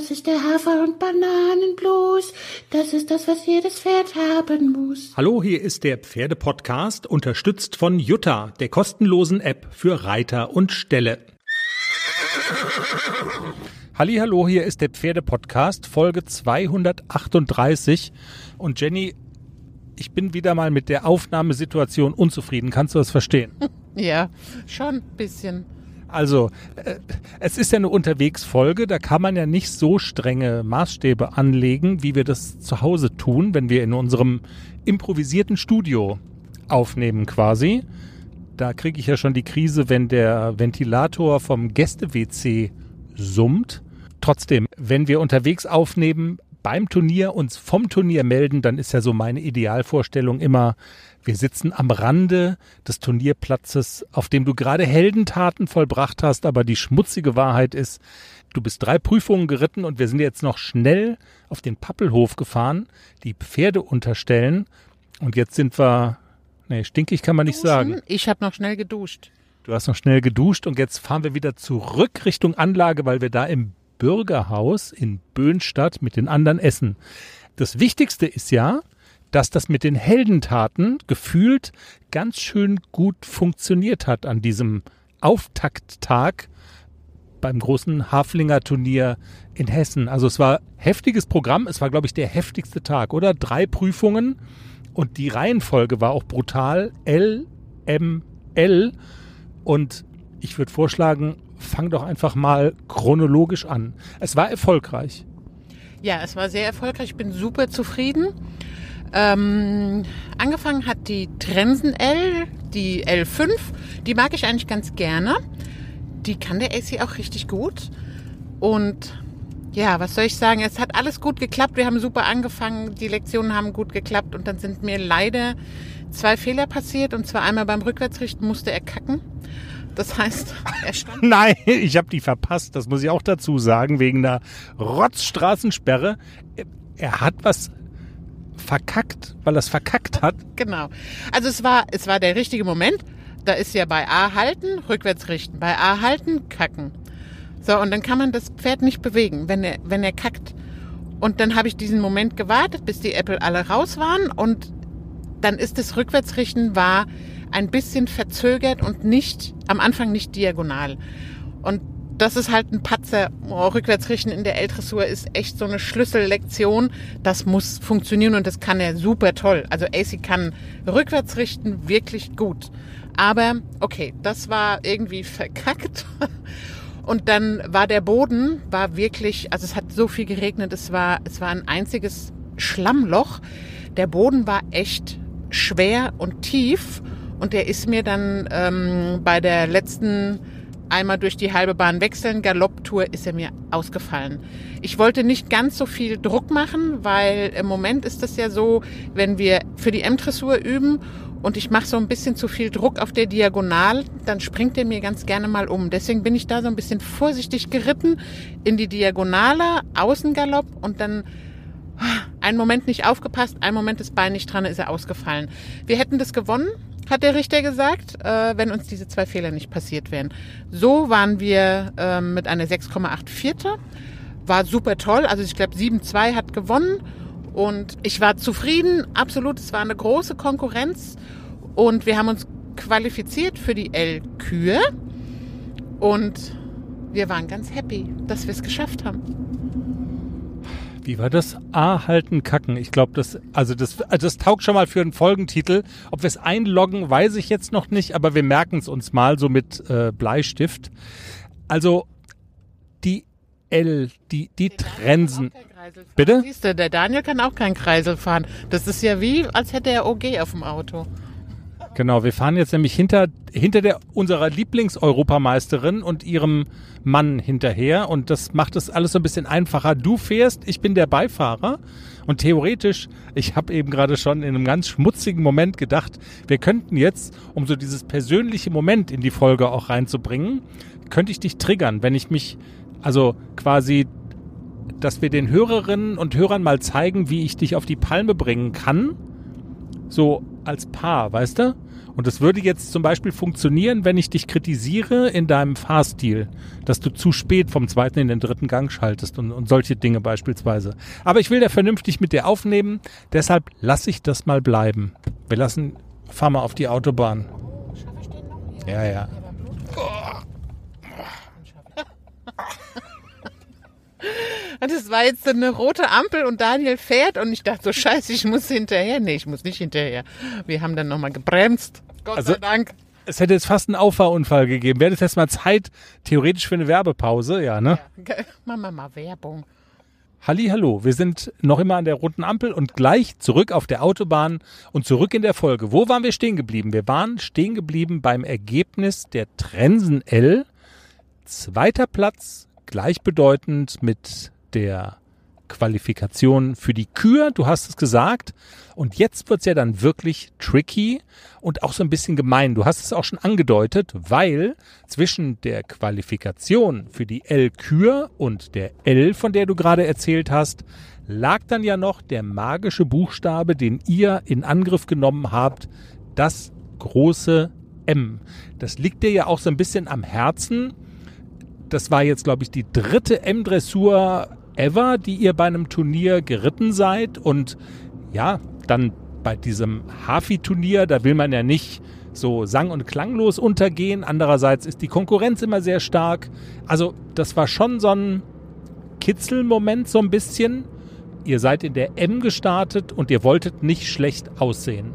Das ist der Hafer- und Bananenblues. Das ist das, was jedes Pferd haben muss. Hallo, hier ist der Pferdepodcast, unterstützt von Jutta, der kostenlosen App für Reiter und Ställe. Hallo, hier ist der Pferdepodcast, Folge 238. Und Jenny, ich bin wieder mal mit der Aufnahmesituation unzufrieden. Kannst du das verstehen? Ja, schon ein bisschen. Also, äh, es ist ja eine Unterwegsfolge, da kann man ja nicht so strenge Maßstäbe anlegen, wie wir das zu Hause tun, wenn wir in unserem improvisierten Studio aufnehmen quasi. Da kriege ich ja schon die Krise, wenn der Ventilator vom Gäste-WC summt. Trotzdem, wenn wir unterwegs aufnehmen, beim Turnier uns vom Turnier melden, dann ist ja so meine Idealvorstellung immer, wir sitzen am Rande des Turnierplatzes, auf dem du gerade Heldentaten vollbracht hast, aber die schmutzige Wahrheit ist, du bist drei Prüfungen geritten und wir sind jetzt noch schnell auf den Pappelhof gefahren, die Pferde unterstellen und jetzt sind wir, nee, stinkig kann man nicht Duschen? sagen. Ich habe noch schnell geduscht. Du hast noch schnell geduscht und jetzt fahren wir wieder zurück Richtung Anlage, weil wir da im Bürgerhaus in Böhnstadt mit den anderen essen. Das Wichtigste ist ja, dass das mit den Heldentaten gefühlt ganz schön gut funktioniert hat an diesem Auftakttag beim großen Haflinger Turnier in Hessen. Also es war heftiges Programm, es war glaube ich der heftigste Tag, oder? Drei Prüfungen und die Reihenfolge war auch brutal. L, M, L und ich würde vorschlagen, fang doch einfach mal chronologisch an. Es war erfolgreich. Ja, es war sehr erfolgreich. Ich bin super zufrieden. Ähm, angefangen hat die Trensen L, die L5. Die mag ich eigentlich ganz gerne. Die kann der AC auch richtig gut. Und ja, was soll ich sagen? Es hat alles gut geklappt. Wir haben super angefangen. Die Lektionen haben gut geklappt. Und dann sind mir leider zwei Fehler passiert. Und zwar einmal beim Rückwärtsrichten musste er kacken. Das heißt, er stand. Nein, ich habe die verpasst. Das muss ich auch dazu sagen, wegen der Rotzstraßensperre. Er hat was verkackt, weil es verkackt hat. Genau. Also es war, es war der richtige Moment. Da ist ja bei A halten, rückwärts richten. Bei A halten, kacken. So, und dann kann man das Pferd nicht bewegen, wenn er, wenn er kackt. Und dann habe ich diesen Moment gewartet, bis die Äpfel alle raus waren. Und dann ist das Rückwärtsrichten war ein bisschen verzögert und nicht, am Anfang nicht diagonal. Und das ist halt ein Patzer. Oh, Rückwärtsrichten in der L-Dressur ist echt so eine Schlüssellektion. Das muss funktionieren und das kann er super toll. Also AC kann rückwärtsrichten wirklich gut. Aber okay, das war irgendwie verkackt. Und dann war der Boden, war wirklich, also es hat so viel geregnet, es war, es war ein einziges Schlammloch. Der Boden war echt schwer und tief. Und der ist mir dann ähm, bei der letzten einmal durch die halbe Bahn wechseln, Galopptour ist er mir ausgefallen. Ich wollte nicht ganz so viel Druck machen, weil im Moment ist es ja so, wenn wir für die M-Dressur üben und ich mache so ein bisschen zu viel Druck auf der Diagonal, dann springt er mir ganz gerne mal um. Deswegen bin ich da so ein bisschen vorsichtig geritten in die Diagonale, Außengalopp und dann einen Moment nicht aufgepasst, einen Moment das Bein nicht dran, ist er ausgefallen. Wir hätten das gewonnen, hat der Richter gesagt, äh, wenn uns diese zwei Fehler nicht passiert wären. So waren wir äh, mit einer 6,8 Vierte. War super toll. Also ich glaube 7-2 hat gewonnen. Und ich war zufrieden, absolut. Es war eine große Konkurrenz. Und wir haben uns qualifiziert für die L-Kühe. Und wir waren ganz happy, dass wir es geschafft haben. Wie war das? A halten, kacken. Ich glaube, das, also das, also das taugt schon mal für einen Folgentitel. Ob wir es einloggen, weiß ich jetzt noch nicht, aber wir merken es uns mal so mit äh, Bleistift. Also die L, die, die Trensen. Bitte? Siehst du, der Daniel kann auch keinen Kreisel fahren. Das ist ja wie, als hätte er OG auf dem Auto. Genau, wir fahren jetzt nämlich hinter, hinter der, unserer Lieblingseuropameisterin und ihrem Mann hinterher und das macht es alles so ein bisschen einfacher. Du fährst, ich bin der Beifahrer und theoretisch, ich habe eben gerade schon in einem ganz schmutzigen Moment gedacht, wir könnten jetzt, um so dieses persönliche Moment in die Folge auch reinzubringen, könnte ich dich triggern, wenn ich mich, also quasi, dass wir den Hörerinnen und Hörern mal zeigen, wie ich dich auf die Palme bringen kann. So als Paar, weißt du? Und es würde jetzt zum Beispiel funktionieren, wenn ich dich kritisiere in deinem Fahrstil, dass du zu spät vom zweiten in den dritten Gang schaltest und, und solche Dinge beispielsweise. Aber ich will da vernünftig mit dir aufnehmen, deshalb lasse ich das mal bleiben. Wir lassen, fahr mal auf die Autobahn. Ja, ja. Und es war jetzt so eine rote Ampel und Daniel fährt und ich dachte so, scheiße, ich muss hinterher. Nee, ich muss nicht hinterher. Wir haben dann nochmal gebremst. Gott Also- sei Dank. Es hätte jetzt fast einen Auffahrunfall gegeben. Wäre das jetzt mal Zeit, theoretisch für eine Werbepause, ja, ne? Ge- Machen wir mal Werbung. Halli, hallo. Wir sind noch immer an der roten Ampel und gleich zurück auf der Autobahn und zurück in der Folge. Wo waren wir stehen geblieben? Wir waren stehen geblieben beim Ergebnis der Trensen L. Zweiter Platz, gleichbedeutend mit der Qualifikation für die Kür. Du hast es gesagt. Und jetzt wird's ja dann wirklich tricky und auch so ein bisschen gemein. Du hast es auch schon angedeutet, weil zwischen der Qualifikation für die L-Kür und der L, von der du gerade erzählt hast, lag dann ja noch der magische Buchstabe, den ihr in Angriff genommen habt, das große M. Das liegt dir ja auch so ein bisschen am Herzen. Das war jetzt, glaube ich, die dritte M-Dressur ever, die ihr bei einem Turnier geritten seid. Und ja, dann bei diesem Hafi-Turnier, da will man ja nicht so sang- und klanglos untergehen. Andererseits ist die Konkurrenz immer sehr stark. Also das war schon so ein Kitzelmoment so ein bisschen. Ihr seid in der M gestartet und ihr wolltet nicht schlecht aussehen.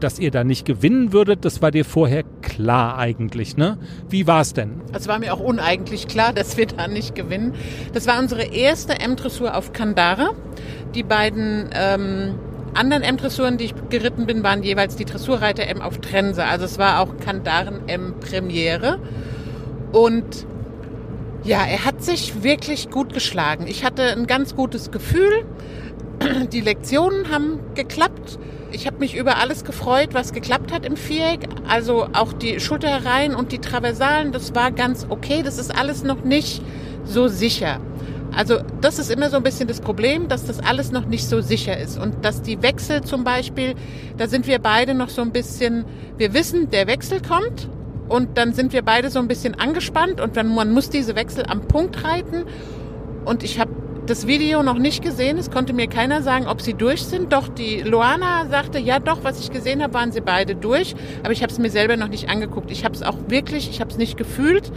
Dass ihr da nicht gewinnen würdet, das war dir vorher klar eigentlich, ne? Wie war's denn? Es war mir auch uneigentlich klar, dass wir da nicht gewinnen. Das war unsere erste M-Dressur auf Kandara. Die beiden ähm, anderen M-Dressuren, die ich geritten bin, waren jeweils die Dressurreiter M auf Trense. Also es war auch Kandaren M Premiere. Und ja, er hat sich wirklich gut geschlagen. Ich hatte ein ganz gutes Gefühl. Die Lektionen haben geklappt. Ich habe mich über alles gefreut, was geklappt hat im Viereck. Also auch die Schulterreihen und die Traversalen, das war ganz okay. Das ist alles noch nicht so sicher. Also das ist immer so ein bisschen das Problem, dass das alles noch nicht so sicher ist. Und dass die Wechsel zum Beispiel, da sind wir beide noch so ein bisschen, wir wissen, der Wechsel kommt. Und dann sind wir beide so ein bisschen angespannt und wenn man muss diese Wechsel am Punkt reiten. Und ich habe das Video noch nicht gesehen. Es konnte mir keiner sagen, ob sie durch sind. Doch die Luana sagte, ja doch, was ich gesehen habe, waren sie beide durch. Aber ich habe es mir selber noch nicht angeguckt. Ich habe es auch wirklich, ich habe es nicht gefühlt,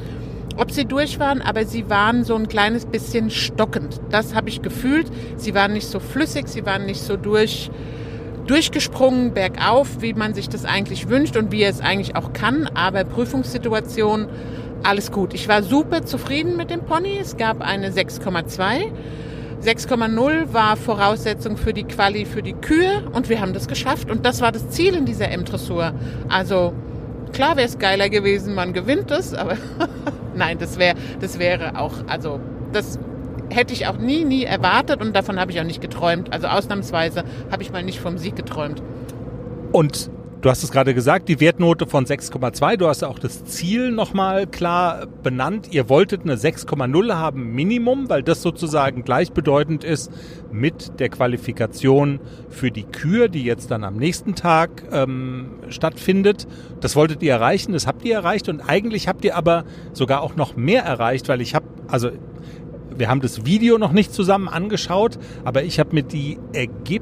ob sie durch waren, aber sie waren so ein kleines bisschen stockend. Das habe ich gefühlt. Sie waren nicht so flüssig, sie waren nicht so durch durchgesprungen bergauf, wie man sich das eigentlich wünscht und wie er es eigentlich auch kann. Aber Prüfungssituation, alles gut. Ich war super zufrieden mit dem Pony. Es gab eine 6,2. 6,0 war Voraussetzung für die Quali für die Kühe und wir haben das geschafft. Und das war das Ziel in dieser M-Dressur. Also klar wäre es geiler gewesen, man gewinnt es, aber nein, das wäre das wäre auch, also das hätte ich auch nie, nie erwartet und davon habe ich auch nicht geträumt. Also ausnahmsweise habe ich mal nicht vom Sieg geträumt. Und du hast es gerade gesagt, die Wertnote von 6,2. Du hast auch das Ziel nochmal klar benannt. Ihr wolltet eine 6,0 haben Minimum, weil das sozusagen gleichbedeutend ist mit der Qualifikation für die Kür, die jetzt dann am nächsten Tag ähm, stattfindet. Das wolltet ihr erreichen, das habt ihr erreicht und eigentlich habt ihr aber sogar auch noch mehr erreicht, weil ich habe, also wir haben das Video noch nicht zusammen angeschaut, aber ich habe mir die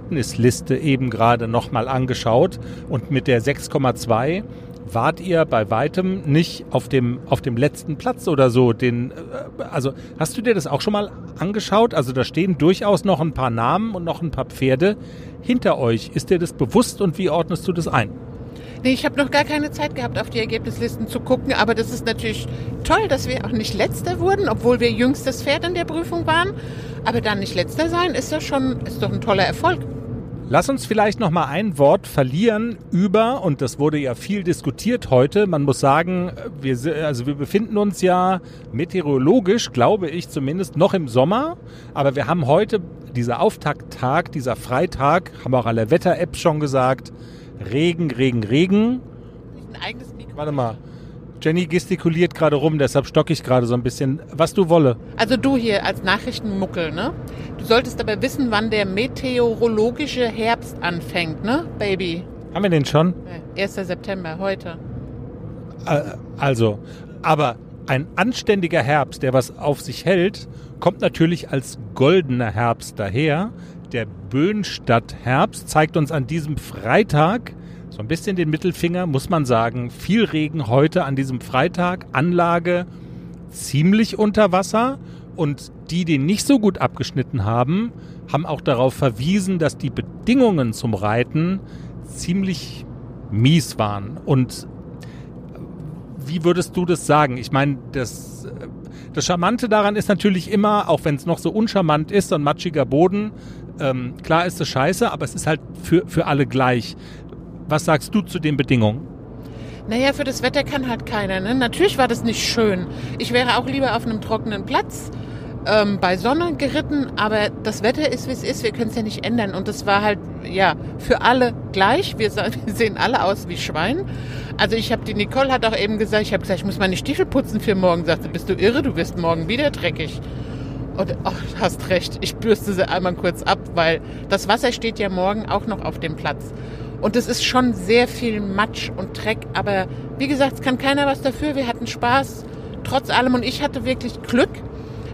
Ergebnisliste eben gerade nochmal angeschaut und mit der 6,2 wart ihr bei weitem nicht auf dem, auf dem letzten Platz oder so. Den, äh, also hast du dir das auch schon mal angeschaut? Also da stehen durchaus noch ein paar Namen und noch ein paar Pferde hinter euch. Ist dir das bewusst und wie ordnest du das ein? Nee, ich habe noch gar keine Zeit gehabt, auf die Ergebnislisten zu gucken, aber das ist natürlich toll, dass wir auch nicht Letzter wurden, obwohl wir jüngstes Pferd in der Prüfung waren. Aber dann nicht Letzter sein, ist doch schon, ist doch ein toller Erfolg. Lass uns vielleicht noch mal ein Wort verlieren über und das wurde ja viel diskutiert heute. Man muss sagen, wir also wir befinden uns ja meteorologisch, glaube ich zumindest noch im Sommer, aber wir haben heute dieser Auftakttag, dieser Freitag, haben auch alle Wetter-App schon gesagt, Regen, Regen, Regen. Ein eigenes Mikro. Warte mal. Jenny gestikuliert gerade rum, deshalb stocke ich gerade so ein bisschen. Was du wolle. Also du hier als Nachrichtenmuckel, ne? Du solltest aber wissen, wann der meteorologische Herbst anfängt, ne, Baby? Haben wir den schon? Äh, 1. September, heute. Äh, Also, aber ein anständiger Herbst, der was auf sich hält, kommt natürlich als goldener Herbst daher. Der Böhnstadt-Herbst zeigt uns an diesem Freitag so ein bisschen den Mittelfinger, muss man sagen. Viel Regen heute an diesem Freitag. Anlage ziemlich unter Wasser. Und die, die nicht so gut abgeschnitten haben, haben auch darauf verwiesen, dass die Bedingungen zum Reiten ziemlich mies waren. Und wie würdest du das sagen? Ich meine, das, äh, das Charmante daran ist natürlich immer, auch wenn es noch so uncharmant ist, so ein matschiger Boden, ähm, klar ist es scheiße, aber es ist halt für, für alle gleich. Was sagst du zu den Bedingungen? Naja, für das Wetter kann halt keiner. Ne? Natürlich war das nicht schön. Ich wäre auch lieber auf einem trockenen Platz ähm, bei Sonne geritten, aber das Wetter ist, wie es ist. Wir können es ja nicht ändern. Und das war halt, ja, für alle gleich. Wir, wir sehen alle aus wie Schwein. Also ich habe, die Nicole hat auch eben gesagt, ich habe gesagt, ich muss meine Stiefel putzen für morgen. Sagte, bist du irre? Du wirst morgen wieder dreckig. Und du hast recht, ich bürste sie einmal kurz ab, weil das Wasser steht ja morgen auch noch auf dem Platz. Und es ist schon sehr viel Matsch und Dreck, aber wie gesagt, es kann keiner was dafür. Wir hatten Spaß, trotz allem. Und ich hatte wirklich Glück.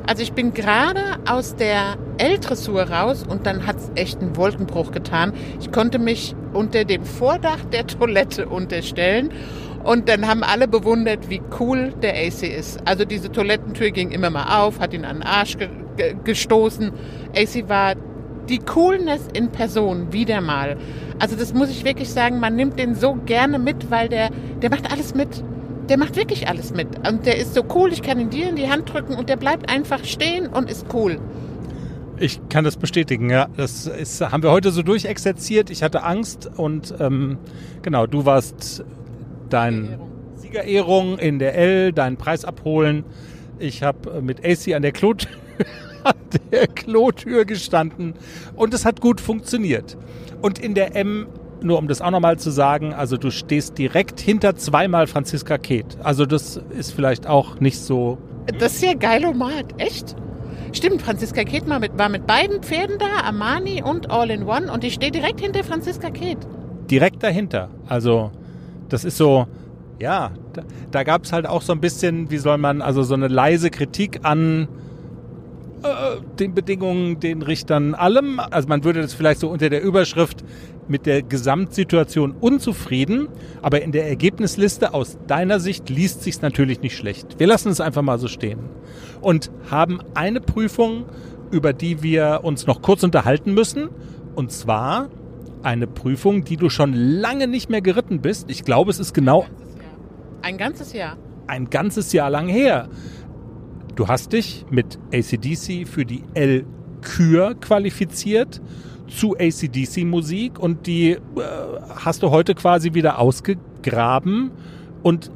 Also ich bin gerade aus der L-Dressur raus und dann hat es echt einen Wolkenbruch getan. Ich konnte mich unter dem Vordach der Toilette unterstellen und dann haben alle bewundert, wie cool der AC ist. Also diese Toilettentür ging immer mal auf, hat ihn an den Arsch ge ge gestoßen. AC war die Coolness in Person wieder mal. Also das muss ich wirklich sagen, man nimmt den so gerne mit, weil der, der macht alles mit. Der macht wirklich alles mit. Und der ist so cool, ich kann ihn dir in die Hand drücken und der bleibt einfach stehen und ist cool. Ich kann das bestätigen, ja. Das ist, haben wir heute so durchexerziert. Ich hatte Angst und ähm, genau, du warst dein Siegerehrung in der L, deinen Preis abholen. Ich habe mit AC an der Klotür, an der Klotür gestanden und es hat gut funktioniert. Und in der M, nur um das auch nochmal zu sagen, also du stehst direkt hinter zweimal Franziska Keht. Also das ist vielleicht auch nicht so Das ist ja geilomat, echt? Stimmt, Franziska Keht war mit, war mit beiden Pferden da, Armani und All in One und ich stehe direkt hinter Franziska Keht. direkt dahinter. Also das ist so, ja, da, da gab es halt auch so ein bisschen, wie soll man, also so eine leise Kritik an den Bedingungen, den Richtern, allem. Also man würde das vielleicht so unter der Überschrift mit der Gesamtsituation unzufrieden, aber in der Ergebnisliste aus deiner Sicht liest sich's natürlich nicht schlecht. Wir lassen es einfach mal so stehen und haben eine Prüfung, über die wir uns noch kurz unterhalten müssen, und zwar eine Prüfung, die du schon lange nicht mehr geritten bist. Ich glaube, es ist genau Ein ganzes Jahr. ein ganzes Jahr lang her. Du hast dich mit ACDC für die L Kür qualifiziert zu ACDC Musik und die äh, hast du heute quasi wieder ausgegraben und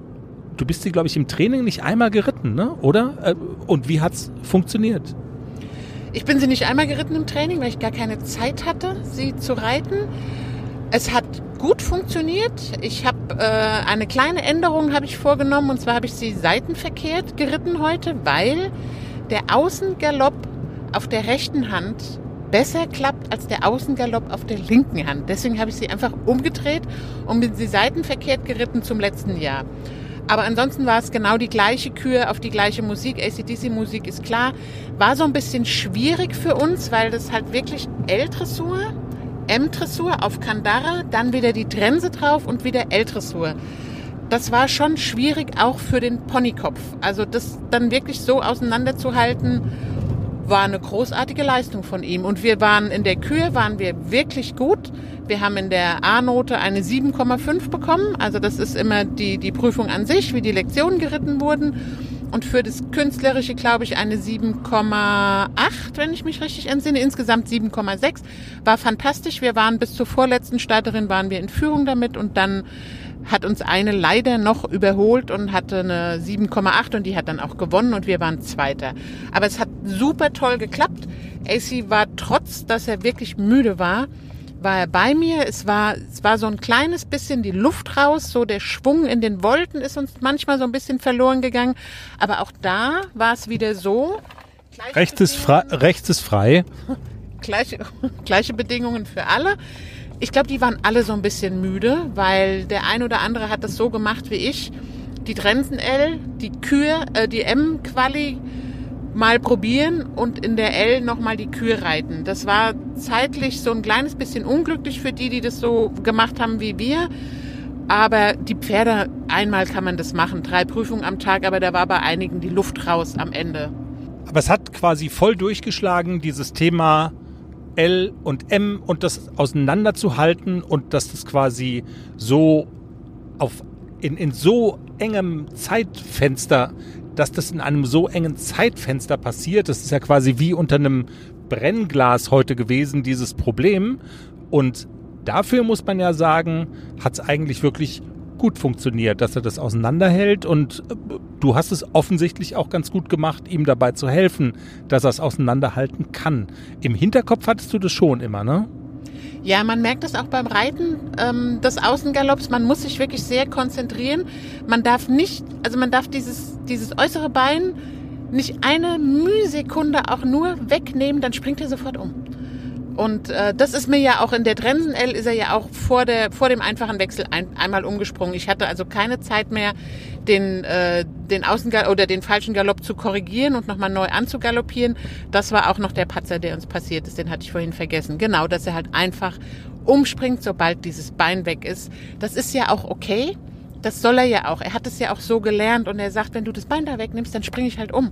du bist sie, glaube ich, im Training nicht einmal geritten, ne? oder? Äh, und wie hat's funktioniert? Ich bin sie nicht einmal geritten im Training, weil ich gar keine Zeit hatte, sie zu reiten. Es hat gut funktioniert. Ich habe äh, eine kleine Änderung habe ich vorgenommen und zwar habe ich sie seitenverkehrt geritten heute, weil der Außengalopp auf der rechten Hand besser klappt als der Außengalopp auf der linken Hand. Deswegen habe ich sie einfach umgedreht und bin sie seitenverkehrt geritten zum letzten Jahr. Aber ansonsten war es genau die gleiche Kür auf die gleiche Musik. ACDC-Musik ist klar. War so ein bisschen schwierig für uns, weil das halt wirklich L-Dressur, M-Dressur auf Kandara, dann wieder die Trense drauf und wieder L-Dressur. Das war schon schwierig auch für den Ponykopf. Also das dann wirklich so auseinanderzuhalten, war eine großartige Leistung von ihm. Und wir waren in der Kür, waren wir wirklich gut. Wir haben in der A-Note eine 7,5 bekommen. Also das ist immer die, die Prüfung an sich, wie die Lektionen geritten wurden. Und für das Künstlerische, glaube ich, eine 7,8, wenn ich mich richtig entsinne. Insgesamt 7,6. War fantastisch. Wir waren bis zur vorletzten Starterin, waren wir in Führung damit. Und dann hat uns eine leider noch überholt und hatte eine 7,8 und die hat dann auch gewonnen und wir waren Zweiter. Aber es hat super toll geklappt. AC war trotz, dass er wirklich müde war, war er bei mir. Es war, es war so ein kleines bisschen die Luft raus, so der Schwung in den Wolken ist uns manchmal so ein bisschen verloren gegangen. Aber auch da war es wieder so. Rechts ist, frei, rechts ist frei. gleiche, gleiche Bedingungen für alle. Ich glaube, die waren alle so ein bisschen müde, weil der ein oder andere hat das so gemacht wie ich. Die Trensen L, die Kühe, äh, die M-Quali mal probieren und in der L nochmal die Kühe reiten. Das war zeitlich so ein kleines bisschen unglücklich für die, die das so gemacht haben wie wir. Aber die Pferde, einmal kann man das machen, drei Prüfungen am Tag, aber da war bei einigen die Luft raus am Ende. Aber es hat quasi voll durchgeschlagen, dieses Thema L und M und das auseinanderzuhalten und dass das quasi so auf in, in so engem Zeitfenster, dass das in einem so engen Zeitfenster passiert, das ist ja quasi wie unter einem Brennglas heute gewesen, dieses Problem. Und dafür muss man ja sagen, hat es eigentlich wirklich gut funktioniert, dass er das auseinanderhält und äh, du hast es offensichtlich auch ganz gut gemacht, ihm dabei zu helfen, dass er es auseinanderhalten kann. Im Hinterkopf hattest du das schon immer, ne? Ja, man merkt das auch beim Reiten ähm, des Außengalopps. Man muss sich wirklich sehr konzentrieren. Man darf nicht, also man darf dieses, dieses äußere Bein nicht eine Mühsekunde auch nur wegnehmen, dann springt er sofort um. Und äh, das ist mir ja auch in der Trensen L ist er ja auch vor der vor dem einfachen Wechsel ein, einmal umgesprungen. Ich hatte also keine Zeit mehr, den äh, den Außengalopp oder den falschen Galopp zu korrigieren und nochmal neu anzugaloppieren. Das war auch noch der Patzer, der uns passiert ist. Den hatte ich vorhin vergessen. Genau, dass er halt einfach umspringt, sobald dieses Bein weg ist. Das ist ja auch okay. Das soll er ja auch. Er hat es ja auch so gelernt und er sagt, wenn du das Bein da wegnimmst, dann springe ich halt um.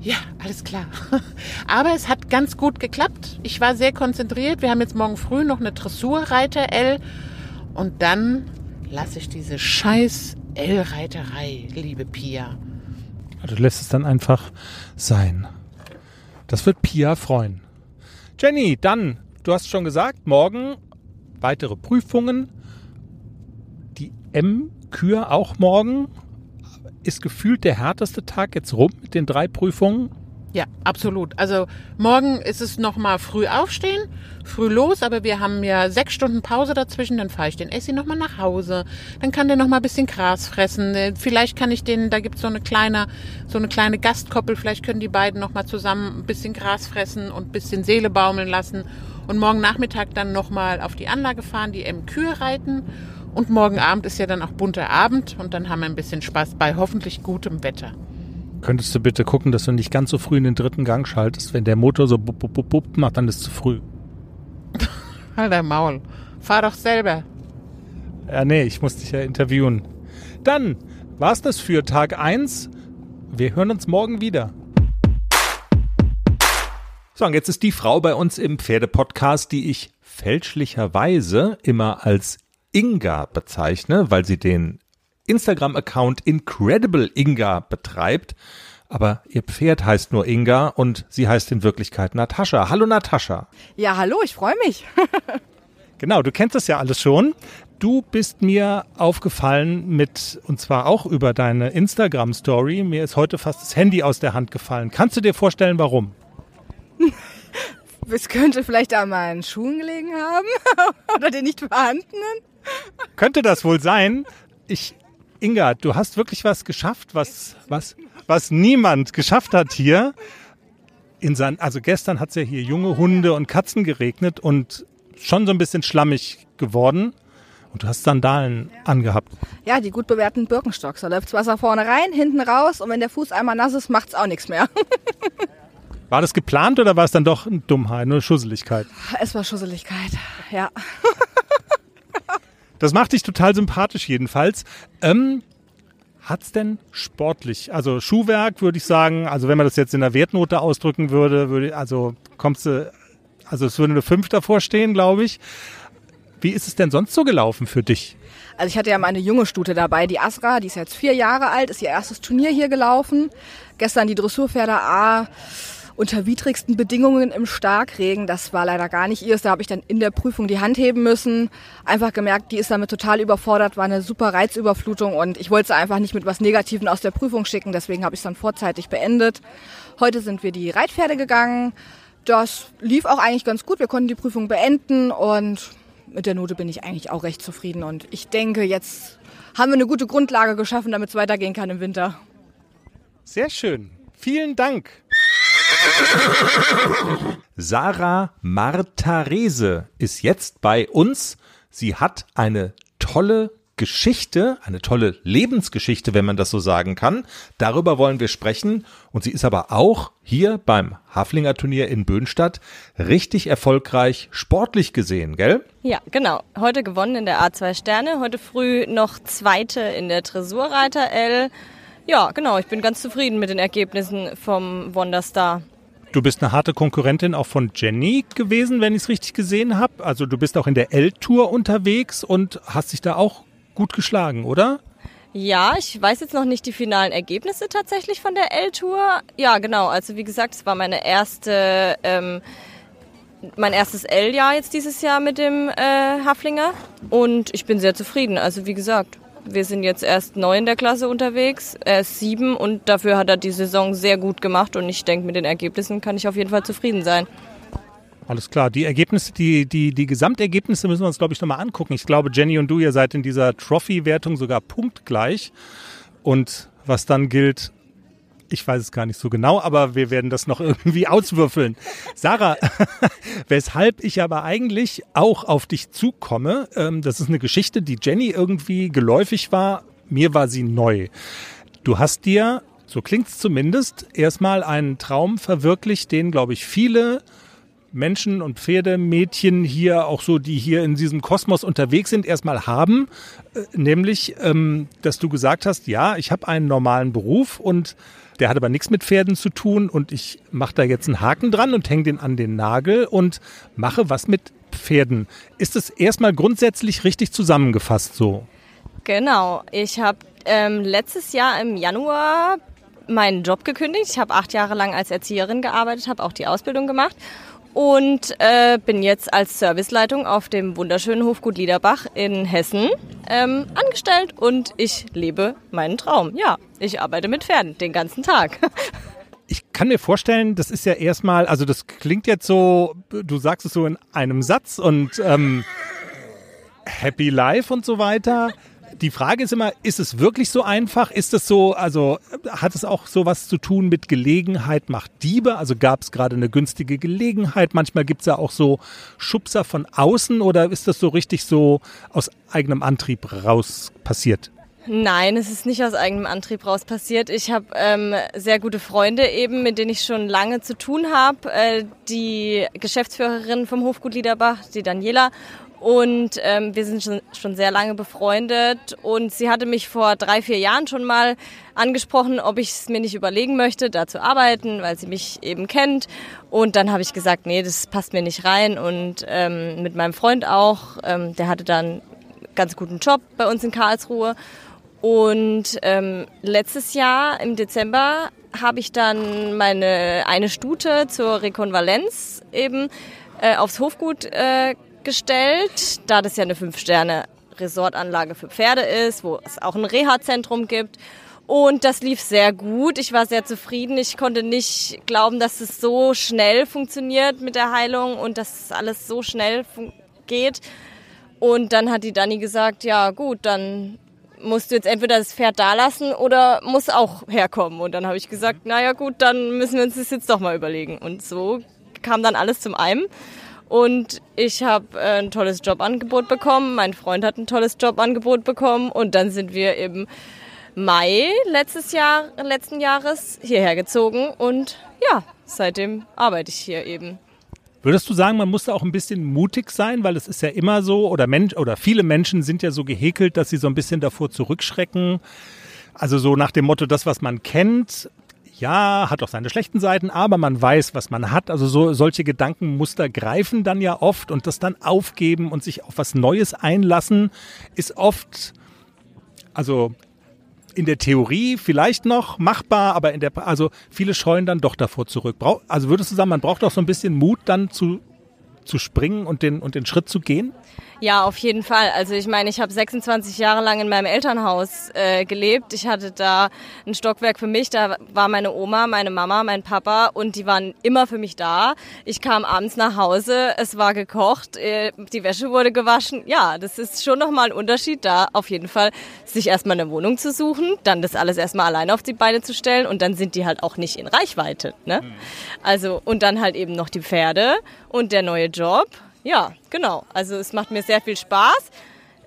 Ja, alles klar. Aber es hat ganz gut geklappt. Ich war sehr konzentriert. Wir haben jetzt morgen früh noch eine Dressurreiter L. Und dann lasse ich diese scheiß L-Reiterei, liebe Pia. Du lässt es dann einfach sein. Das wird Pia freuen. Jenny, dann, du hast schon gesagt, morgen weitere Prüfungen. Die M-Kür auch morgen ist gefühlt der härteste Tag jetzt rum mit den drei Prüfungen? Ja, absolut. Also morgen ist es nochmal früh aufstehen, früh los, aber wir haben ja sechs Stunden Pause dazwischen, dann fahre ich den Essi nochmal nach Hause. Dann kann der nochmal ein bisschen Gras fressen. Vielleicht kann ich den, da gibt's so eine kleine, so eine kleine Gastkoppel, vielleicht können die beiden nochmal zusammen ein bisschen Gras fressen und ein bisschen Seele baumeln lassen. Und morgen Nachmittag dann nochmal auf die Anlage fahren, die M-Kühe reiten und morgen Abend ist ja dann auch bunter Abend und dann haben wir ein bisschen Spaß bei hoffentlich gutem Wetter. Könntest du bitte gucken, dass du nicht ganz so früh in den dritten Gang schaltest? Wenn der Motor so bup, bup, bup, bup macht, dann ist es zu früh. halt dein Maul. Fahr doch selber. Ja, nee, ich muss dich ja interviewen. Dann war's das für Tag 1. Wir hören uns morgen wieder. So, und jetzt ist die Frau bei uns im Pferdepodcast, die ich fälschlicherweise immer als Inga bezeichne, weil sie den Instagram-Account Incredible Inga betreibt. Aber ihr Pferd heißt nur Inga und sie heißt in Wirklichkeit Natascha. Hallo Natascha. Ja, hallo, ich freue mich. genau, du kennst das ja alles schon. Du bist mir aufgefallen mit, und zwar auch über deine Instagram-Story. Mir ist heute fast das Handy aus der Hand gefallen. Kannst du dir vorstellen, warum? Es könnte vielleicht an meinen Schuhen gelegen haben oder den nicht vorhandenen. Könnte das wohl sein? Ich, Inga, du hast wirklich was geschafft, was, was, was niemand geschafft hat hier. In San, also gestern hat es ja hier junge Hunde und Katzen geregnet und schon so ein bisschen schlammig geworden. Und du hast Sandalen angehabt. Ja, die gut bewährten Birkenstocks. Da läuft das Wasser vorne rein, hinten raus und wenn der Fuß einmal nass ist, macht es auch nichts mehr. War das geplant oder war es dann doch eine Dummheit, eine Schusseligkeit? Es war Schusseligkeit, ja. Das macht dich total sympathisch jedenfalls. Ähm, hat's denn sportlich, also Schuhwerk würde ich sagen, also wenn man das jetzt in der Wertnote ausdrücken würde, würde also kommst du, also es würde eine 5 davor stehen, glaube ich. Wie ist es denn sonst so gelaufen für dich? Also ich hatte ja meine junge Stute dabei, die Asra, die ist jetzt vier Jahre alt, ist ihr erstes Turnier hier gelaufen. Gestern die Dressurpferde A unter widrigsten Bedingungen im Starkregen. Das war leider gar nicht ihrs. Da habe ich dann in der Prüfung die Hand heben müssen. Einfach gemerkt, die ist damit total überfordert, war eine super Reizüberflutung und ich wollte sie einfach nicht mit was Negativen aus der Prüfung schicken. Deswegen habe ich es dann vorzeitig beendet. Heute sind wir die Reitpferde gegangen. Das lief auch eigentlich ganz gut. Wir konnten die Prüfung beenden und mit der Note bin ich eigentlich auch recht zufrieden. Und ich denke, jetzt haben wir eine gute Grundlage geschaffen, damit es weitergehen kann im Winter. Sehr schön. Vielen Dank. Sarah Martarese ist jetzt bei uns. Sie hat eine tolle Geschichte, eine tolle Lebensgeschichte, wenn man das so sagen kann. Darüber wollen wir sprechen. Und sie ist aber auch hier beim Haflinger Turnier in Böhnstadt richtig erfolgreich sportlich gesehen, gell? Ja, genau. Heute gewonnen in der A2 Sterne, heute früh noch Zweite in der Dressurreiter L. Ja, genau. Ich bin ganz zufrieden mit den Ergebnissen vom Wonderstar. Du bist eine harte Konkurrentin auch von Jenny gewesen, wenn ich es richtig gesehen habe. Also du bist auch in der L-Tour unterwegs und hast dich da auch gut geschlagen, oder? Ja, ich weiß jetzt noch nicht die finalen Ergebnisse tatsächlich von der L-Tour. Ja, genau. Also wie gesagt, es war meine erste, ähm, mein erstes L-Jahr jetzt dieses Jahr mit dem äh, Haflinger und ich bin sehr zufrieden. Also wie gesagt, wir sind jetzt erst neu in der Klasse unterwegs. Er ist sieben und dafür hat er die Saison sehr gut gemacht und ich denke, mit den Ergebnissen kann ich auf jeden Fall zufrieden sein. Alles klar. Die Ergebnisse, die, die, die Gesamtergebnisse müssen wir uns, glaube ich, nochmal angucken. Ich glaube, Jenny und du, ihr seid in dieser Trophy-Wertung sogar punktgleich. Und was dann gilt, ich weiß es gar nicht so genau, aber wir werden das noch irgendwie auswürfeln. Sarah, weshalb ich aber eigentlich auch auf dich zukomme, ähm, das ist eine Geschichte, die Jenny irgendwie geläufig war. Mir war sie neu. Du hast dir, so klingt es zumindest, erstmal einen Traum verwirklicht, den, glaube ich, viele Menschen und Pferdemädchen hier, auch so, die hier in diesem Kosmos unterwegs sind, erstmal haben. Äh, nämlich, ähm, dass du gesagt hast, ja, ich habe einen normalen Beruf und der hat aber nichts mit Pferden zu tun und ich mache da jetzt einen Haken dran und hänge den an den Nagel und mache was mit Pferden. Ist es erstmal grundsätzlich richtig zusammengefasst so? Genau. Ich habe ähm, letztes Jahr im Januar meinen Job gekündigt. Ich habe acht Jahre lang als Erzieherin gearbeitet, habe auch die Ausbildung gemacht und äh, bin jetzt als Serviceleitung auf dem wunderschönen Hofgut Liederbach in Hessen ähm, angestellt und ich lebe meinen Traum. Ja, ich arbeite mit Pferden den ganzen Tag. Ich kann mir vorstellen, das ist ja erstmal, also das klingt jetzt so, du sagst es so in einem Satz und ähm, Happy Life und so weiter die Frage ist immer, ist es wirklich so einfach? Ist es so, also hat es auch so was zu tun mit Gelegenheit macht Diebe? Also gab es gerade eine günstige Gelegenheit? Manchmal gibt es ja auch so Schubser von außen oder ist das so richtig so aus eigenem Antrieb raus passiert? Nein, es ist nicht aus eigenem Antrieb raus passiert. Ich habe ähm, sehr gute Freunde eben, mit denen ich schon lange zu tun habe. Äh, die Geschäftsführerin vom Hofgut Liederbach, die Daniela, und ähm, wir sind schon, schon sehr lange befreundet. Und sie hatte mich vor drei, vier Jahren schon mal angesprochen, ob ich es mir nicht überlegen möchte, da zu arbeiten, weil sie mich eben kennt. Und dann habe ich gesagt, nee, das passt mir nicht rein. Und ähm, mit meinem Freund auch, ähm, der hatte dann ganz guten Job bei uns in Karlsruhe. Und ähm, letztes Jahr im Dezember habe ich dann meine eine Stute zur Rekonvalenz eben äh, aufs Hofgut äh, gestellt, da das ja eine Fünf-Sterne-Resortanlage für Pferde ist, wo es auch ein Reha-Zentrum gibt. Und das lief sehr gut. Ich war sehr zufrieden. Ich konnte nicht glauben, dass es so schnell funktioniert mit der Heilung und dass alles so schnell geht. Und dann hat die Dani gesagt, ja gut, dann musst du jetzt entweder das Pferd da lassen oder muss auch herkommen. Und dann habe ich gesagt, naja gut, dann müssen wir uns das jetzt doch mal überlegen. Und so kam dann alles zum einen. Und ich habe äh, ein tolles Jobangebot bekommen, mein Freund hat ein tolles Jobangebot bekommen und dann sind wir im Mai letztes Jahr, letzten Jahres hierher gezogen und ja, seitdem arbeite ich hier eben. Würdest du sagen, man muss da auch ein bisschen mutig sein, weil es ist ja immer so, oder Mensch, oder viele Menschen sind ja so gehäkelt, dass sie so ein bisschen davor zurückschrecken. Also so nach dem Motto, das, was man kennt, ja, hat auch seine schlechten Seiten, aber man weiß, was man hat. Also so solche Gedankenmuster greifen dann ja oft und das dann aufgeben und sich auf was Neues einlassen, ist oft, also in der Theorie vielleicht noch machbar, aber in der, also viele scheuen dann doch davor zurück. Also würdest du sagen, man braucht auch so ein bisschen Mut dann zu zu springen und den, und den Schritt zu gehen? Ja, auf jeden Fall. Also ich meine, ich habe 26 Jahre lang in meinem Elternhaus äh, gelebt. Ich hatte da ein Stockwerk für mich. Da war meine Oma, meine Mama, mein Papa und die waren immer für mich da. Ich kam abends nach Hause, es war gekocht, äh, die Wäsche wurde gewaschen. Ja, das ist schon nochmal ein Unterschied da. Auf jeden Fall, sich erstmal eine Wohnung zu suchen, dann das alles erstmal alleine auf die Beine zu stellen und dann sind die halt auch nicht in Reichweite. Ne? Also und dann halt eben noch die Pferde und der neue Job ja, genau. Also es macht mir sehr viel Spaß.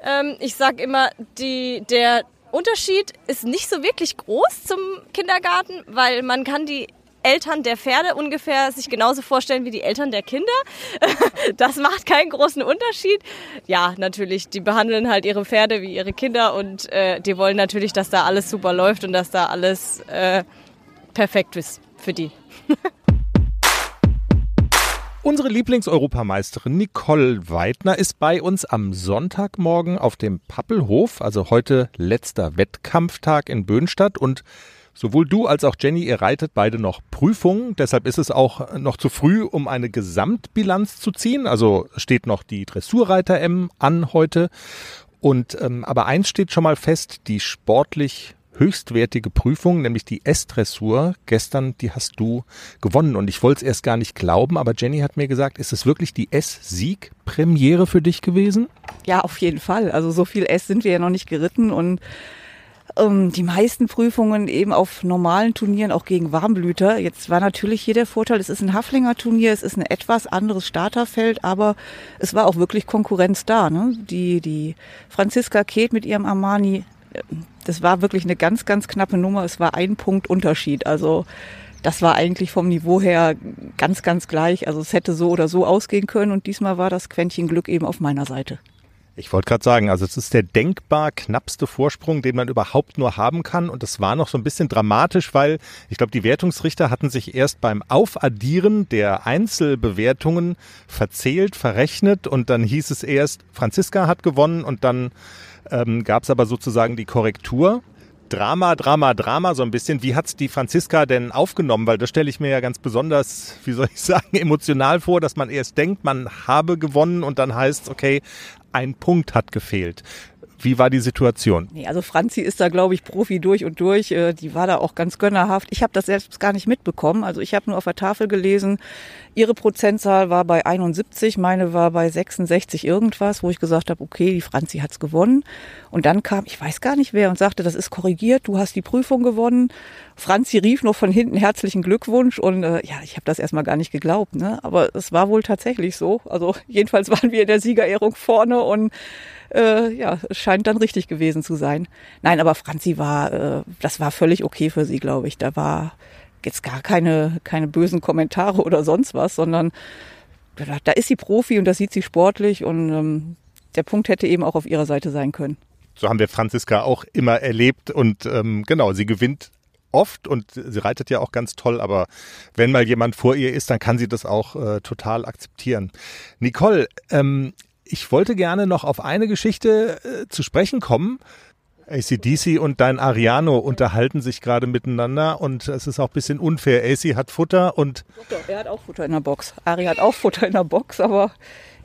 Ähm, ich sage immer, die, der Unterschied ist nicht so wirklich groß zum Kindergarten, weil man kann die Eltern der Pferde ungefähr sich genauso vorstellen wie die Eltern der Kinder. Das macht keinen großen Unterschied. Ja, natürlich, die behandeln halt ihre Pferde wie ihre Kinder und äh, die wollen natürlich, dass da alles super läuft und dass da alles äh, perfekt ist für die. Unsere Lieblingseuropameisterin Nicole Weidner ist bei uns am Sonntagmorgen auf dem Pappelhof, also heute letzter Wettkampftag in Böhnstadt und Sowohl du als auch Jenny, ihr reitet beide noch Prüfungen. Deshalb ist es auch noch zu früh, um eine Gesamtbilanz zu ziehen. Also steht noch die Dressurreiter M an heute. Und ähm, aber eins steht schon mal fest: Die sportlich höchstwertige Prüfung, nämlich die S-Dressur. Gestern, die hast du gewonnen und ich wollte es erst gar nicht glauben, aber Jenny hat mir gesagt, ist es wirklich die S-Sieg-Premiere für dich gewesen? Ja, auf jeden Fall. Also so viel S sind wir ja noch nicht geritten und ähm, die meisten Prüfungen eben auf normalen Turnieren auch gegen Warmblüter. Jetzt war natürlich hier der Vorteil, es ist ein Haflinger Turnier, es ist ein etwas anderes Starterfeld, aber es war auch wirklich Konkurrenz da. Ne? Die, die Franziska Keht mit ihrem Armani das war wirklich eine ganz, ganz knappe Nummer. Es war ein Punkt Unterschied. Also das war eigentlich vom Niveau her ganz, ganz gleich. Also es hätte so oder so ausgehen können und diesmal war das Quäntchen Glück eben auf meiner Seite. Ich wollte gerade sagen, also es ist der denkbar knappste Vorsprung, den man überhaupt nur haben kann. Und es war noch so ein bisschen dramatisch, weil ich glaube, die Wertungsrichter hatten sich erst beim Aufaddieren der Einzelbewertungen verzählt, verrechnet und dann hieß es erst, Franziska hat gewonnen und dann ähm, gab es aber sozusagen die Korrektur. Drama, Drama, Drama so ein bisschen. Wie hat's die Franziska denn aufgenommen? Weil das stelle ich mir ja ganz besonders, wie soll ich sagen, emotional vor, dass man erst denkt, man habe gewonnen und dann heißt, okay, ein Punkt hat gefehlt. Wie war die Situation? Nee, also Franzi ist da, glaube ich, Profi durch und durch. Äh, die war da auch ganz gönnerhaft. Ich habe das selbst gar nicht mitbekommen. Also ich habe nur auf der Tafel gelesen, ihre Prozentzahl war bei 71, meine war bei 66 irgendwas, wo ich gesagt habe, okay, die Franzi hat's gewonnen. Und dann kam, ich weiß gar nicht wer, und sagte, das ist korrigiert, du hast die Prüfung gewonnen. Franzi rief noch von hinten herzlichen Glückwunsch und äh, ja, ich habe das erstmal gar nicht geglaubt, ne? Aber es war wohl tatsächlich so. Also jedenfalls waren wir in der Siegerehrung vorne und äh, ja, es scheint dann richtig gewesen zu sein. Nein, aber Franzi war, äh, das war völlig okay für sie, glaube ich. Da war jetzt gar keine, keine bösen Kommentare oder sonst was, sondern da ist sie Profi und da sieht sie sportlich und ähm, der Punkt hätte eben auch auf ihrer Seite sein können. So haben wir Franziska auch immer erlebt und ähm, genau, sie gewinnt oft und sie reitet ja auch ganz toll, aber wenn mal jemand vor ihr ist, dann kann sie das auch äh, total akzeptieren. Nicole, ähm, ich wollte gerne noch auf eine Geschichte äh, zu sprechen kommen. ACDC und dein Ariano unterhalten sich gerade miteinander und es ist auch ein bisschen unfair. AC hat Futter und. Doch, er hat auch Futter in der Box. Ari hat auch Futter in der Box, aber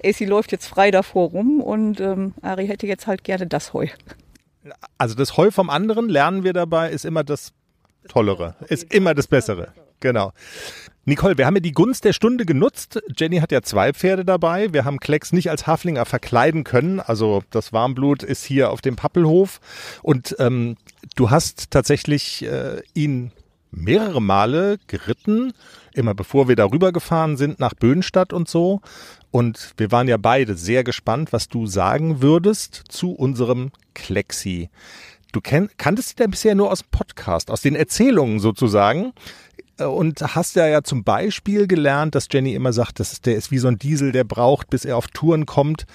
AC läuft jetzt frei davor rum und ähm, Ari hätte jetzt halt gerne das Heu. Also das Heu vom anderen lernen wir dabei, ist immer das Tollere, ist immer das Bessere. Genau. Nicole, wir haben ja die Gunst der Stunde genutzt. Jenny hat ja zwei Pferde dabei. Wir haben Klecks nicht als Haflinger verkleiden können. Also das Warmblut ist hier auf dem Pappelhof. Und ähm, du hast tatsächlich äh, ihn mehrere Male geritten, immer bevor wir darüber gefahren sind nach Böhnstadt und so. Und wir waren ja beide sehr gespannt, was du sagen würdest zu unserem Klexi. Du kenn, kanntest ihn ja bisher nur aus dem Podcast, aus den Erzählungen sozusagen. Äh, und hast ja ja zum Beispiel gelernt, dass Jenny immer sagt, das der ist wie so ein Diesel, der braucht, bis er auf Touren kommt.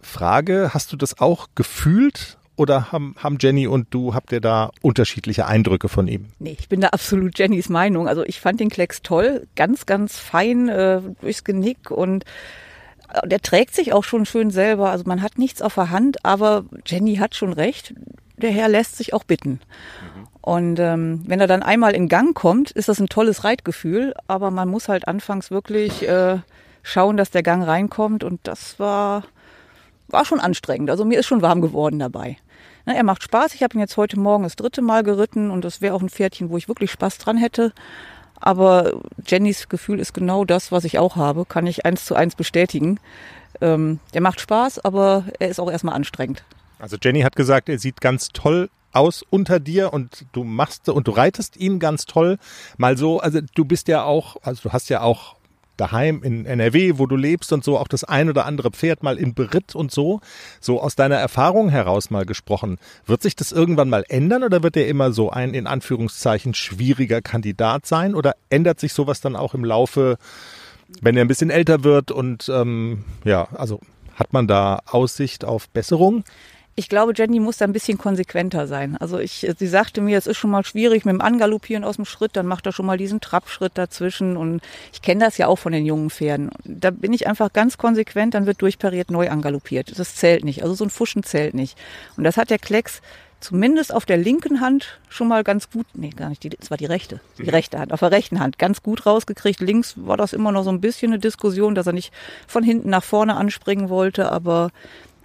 Frage, hast du das auch gefühlt oder haben, haben Jenny und du, habt ihr da unterschiedliche Eindrücke von ihm? Nee, ich bin da absolut Jennys Meinung. Also ich fand den Klecks toll, ganz, ganz fein äh, durchs Genick und äh, der trägt sich auch schon schön selber. Also man hat nichts auf der Hand, aber Jenny hat schon recht. Der Herr lässt sich auch bitten. Und ähm, wenn er dann einmal in Gang kommt, ist das ein tolles Reitgefühl, aber man muss halt anfangs wirklich äh, schauen, dass der Gang reinkommt. Und das war, war schon anstrengend. Also mir ist schon warm geworden dabei. Na, er macht Spaß. Ich habe ihn jetzt heute Morgen das dritte Mal geritten und das wäre auch ein Pferdchen, wo ich wirklich Spaß dran hätte. Aber Jennys Gefühl ist genau das, was ich auch habe, kann ich eins zu eins bestätigen. Ähm, der macht Spaß, aber er ist auch erstmal anstrengend. Also Jenny hat gesagt, er sieht ganz toll aus unter dir und du machst und du reitest ihn ganz toll. Mal so, also du bist ja auch, also du hast ja auch daheim in NRW, wo du lebst und so auch das ein oder andere Pferd mal in Beritt und so. So aus deiner Erfahrung heraus mal gesprochen. Wird sich das irgendwann mal ändern oder wird er immer so ein in Anführungszeichen schwieriger Kandidat sein oder ändert sich sowas dann auch im Laufe, wenn er ein bisschen älter wird und ähm, ja, also hat man da Aussicht auf Besserung? Ich glaube, Jenny muss da ein bisschen konsequenter sein. Also ich, sie sagte mir, es ist schon mal schwierig mit dem Angaloppieren aus dem Schritt, dann macht er schon mal diesen Trappschritt dazwischen und ich kenne das ja auch von den jungen Pferden. Da bin ich einfach ganz konsequent, dann wird durchpariert neu angaloppiert. Das zählt nicht. Also so ein Fuschen zählt nicht. Und das hat der Klecks zumindest auf der linken Hand schon mal ganz gut, nee, gar nicht, die, das war die rechte, die mhm. rechte Hand, auf der rechten Hand ganz gut rausgekriegt. Links war das immer noch so ein bisschen eine Diskussion, dass er nicht von hinten nach vorne anspringen wollte, aber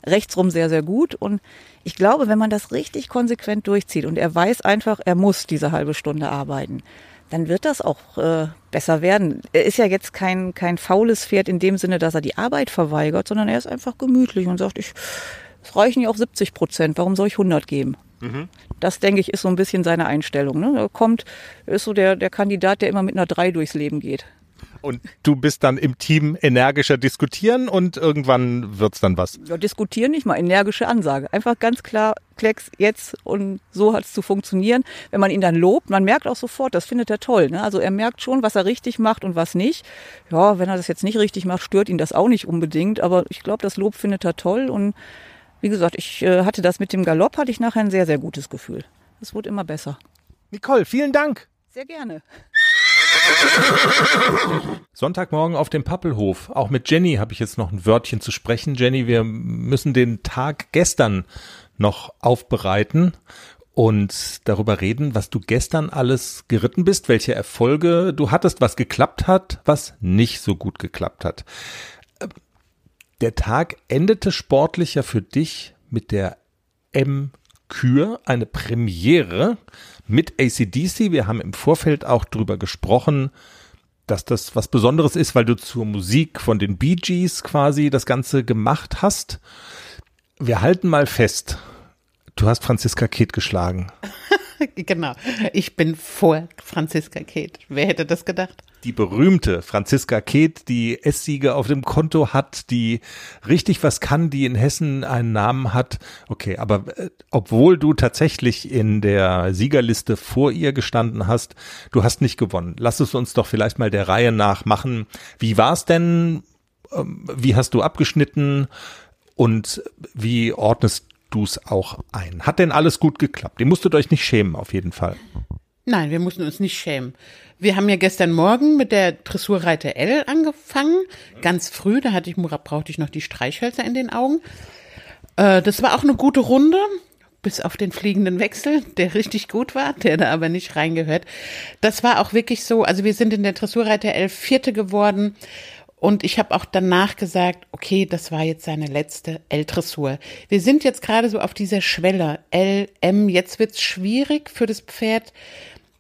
rechtsrum sehr, sehr gut. Und ich glaube, wenn man das richtig konsequent durchzieht und er weiß einfach, er muss diese halbe Stunde arbeiten, dann wird das auch äh, besser werden. Er ist ja jetzt kein, kein faules Pferd in dem Sinne, dass er die Arbeit verweigert, sondern er ist einfach gemütlich und sagt, ich, es reichen ja auch 70 Prozent, warum soll ich 100 geben? Mhm. Das, denke ich, ist so ein bisschen seine Einstellung. Ne? Er kommt, ist so der, der Kandidat, der immer mit einer 3 durchs Leben geht. Und du bist dann im Team energischer diskutieren und irgendwann wird's dann was. Ja, diskutieren nicht mal, energische Ansage. Einfach ganz klar, Klecks, jetzt und so hat's zu funktionieren. Wenn man ihn dann lobt, man merkt auch sofort, das findet er toll. Ne? Also er merkt schon, was er richtig macht und was nicht. Ja, wenn er das jetzt nicht richtig macht, stört ihn das auch nicht unbedingt. Aber ich glaube, das Lob findet er toll. Und wie gesagt, ich äh, hatte das mit dem Galopp, hatte ich nachher ein sehr, sehr gutes Gefühl. Es wurde immer besser. Nicole, vielen Dank. Sehr gerne. Sonntagmorgen auf dem Pappelhof. Auch mit Jenny habe ich jetzt noch ein Wörtchen zu sprechen. Jenny, wir müssen den Tag gestern noch aufbereiten und darüber reden, was du gestern alles geritten bist, welche Erfolge du hattest, was geklappt hat, was nicht so gut geklappt hat. Der Tag endete sportlicher für dich mit der M Kür, eine Premiere mit ACDC. Wir haben im Vorfeld auch drüber gesprochen, dass das was Besonderes ist, weil du zur Musik von den Bee Gees quasi das Ganze gemacht hast. Wir halten mal fest, du hast Franziska Keth geschlagen. genau, ich bin vor Franziska Keth. Wer hätte das gedacht? die berühmte Franziska Keth, die S-Siege auf dem Konto hat, die richtig was kann, die in Hessen einen Namen hat. Okay, aber äh, obwohl du tatsächlich in der Siegerliste vor ihr gestanden hast, du hast nicht gewonnen. Lass es uns doch vielleicht mal der Reihe nach machen. Wie war es denn? Ähm, wie hast du abgeschnitten? Und wie ordnest du es auch ein? Hat denn alles gut geklappt? Ihr musstet euch nicht schämen, auf jeden Fall. Nein, wir mussten uns nicht schämen. Wir haben ja gestern Morgen mit der Dressurreiter L angefangen, ganz früh. Da hatte ich, brauchte ich noch die Streichhölzer in den Augen. Äh, das war auch eine gute Runde, bis auf den fliegenden Wechsel, der richtig gut war, der da aber nicht reingehört. Das war auch wirklich so. Also wir sind in der Dressurreiter L Vierte geworden. Und ich habe auch danach gesagt, okay, das war jetzt seine letzte L-Dressur. Wir sind jetzt gerade so auf dieser Schwelle L, M. Jetzt wird's schwierig für das Pferd,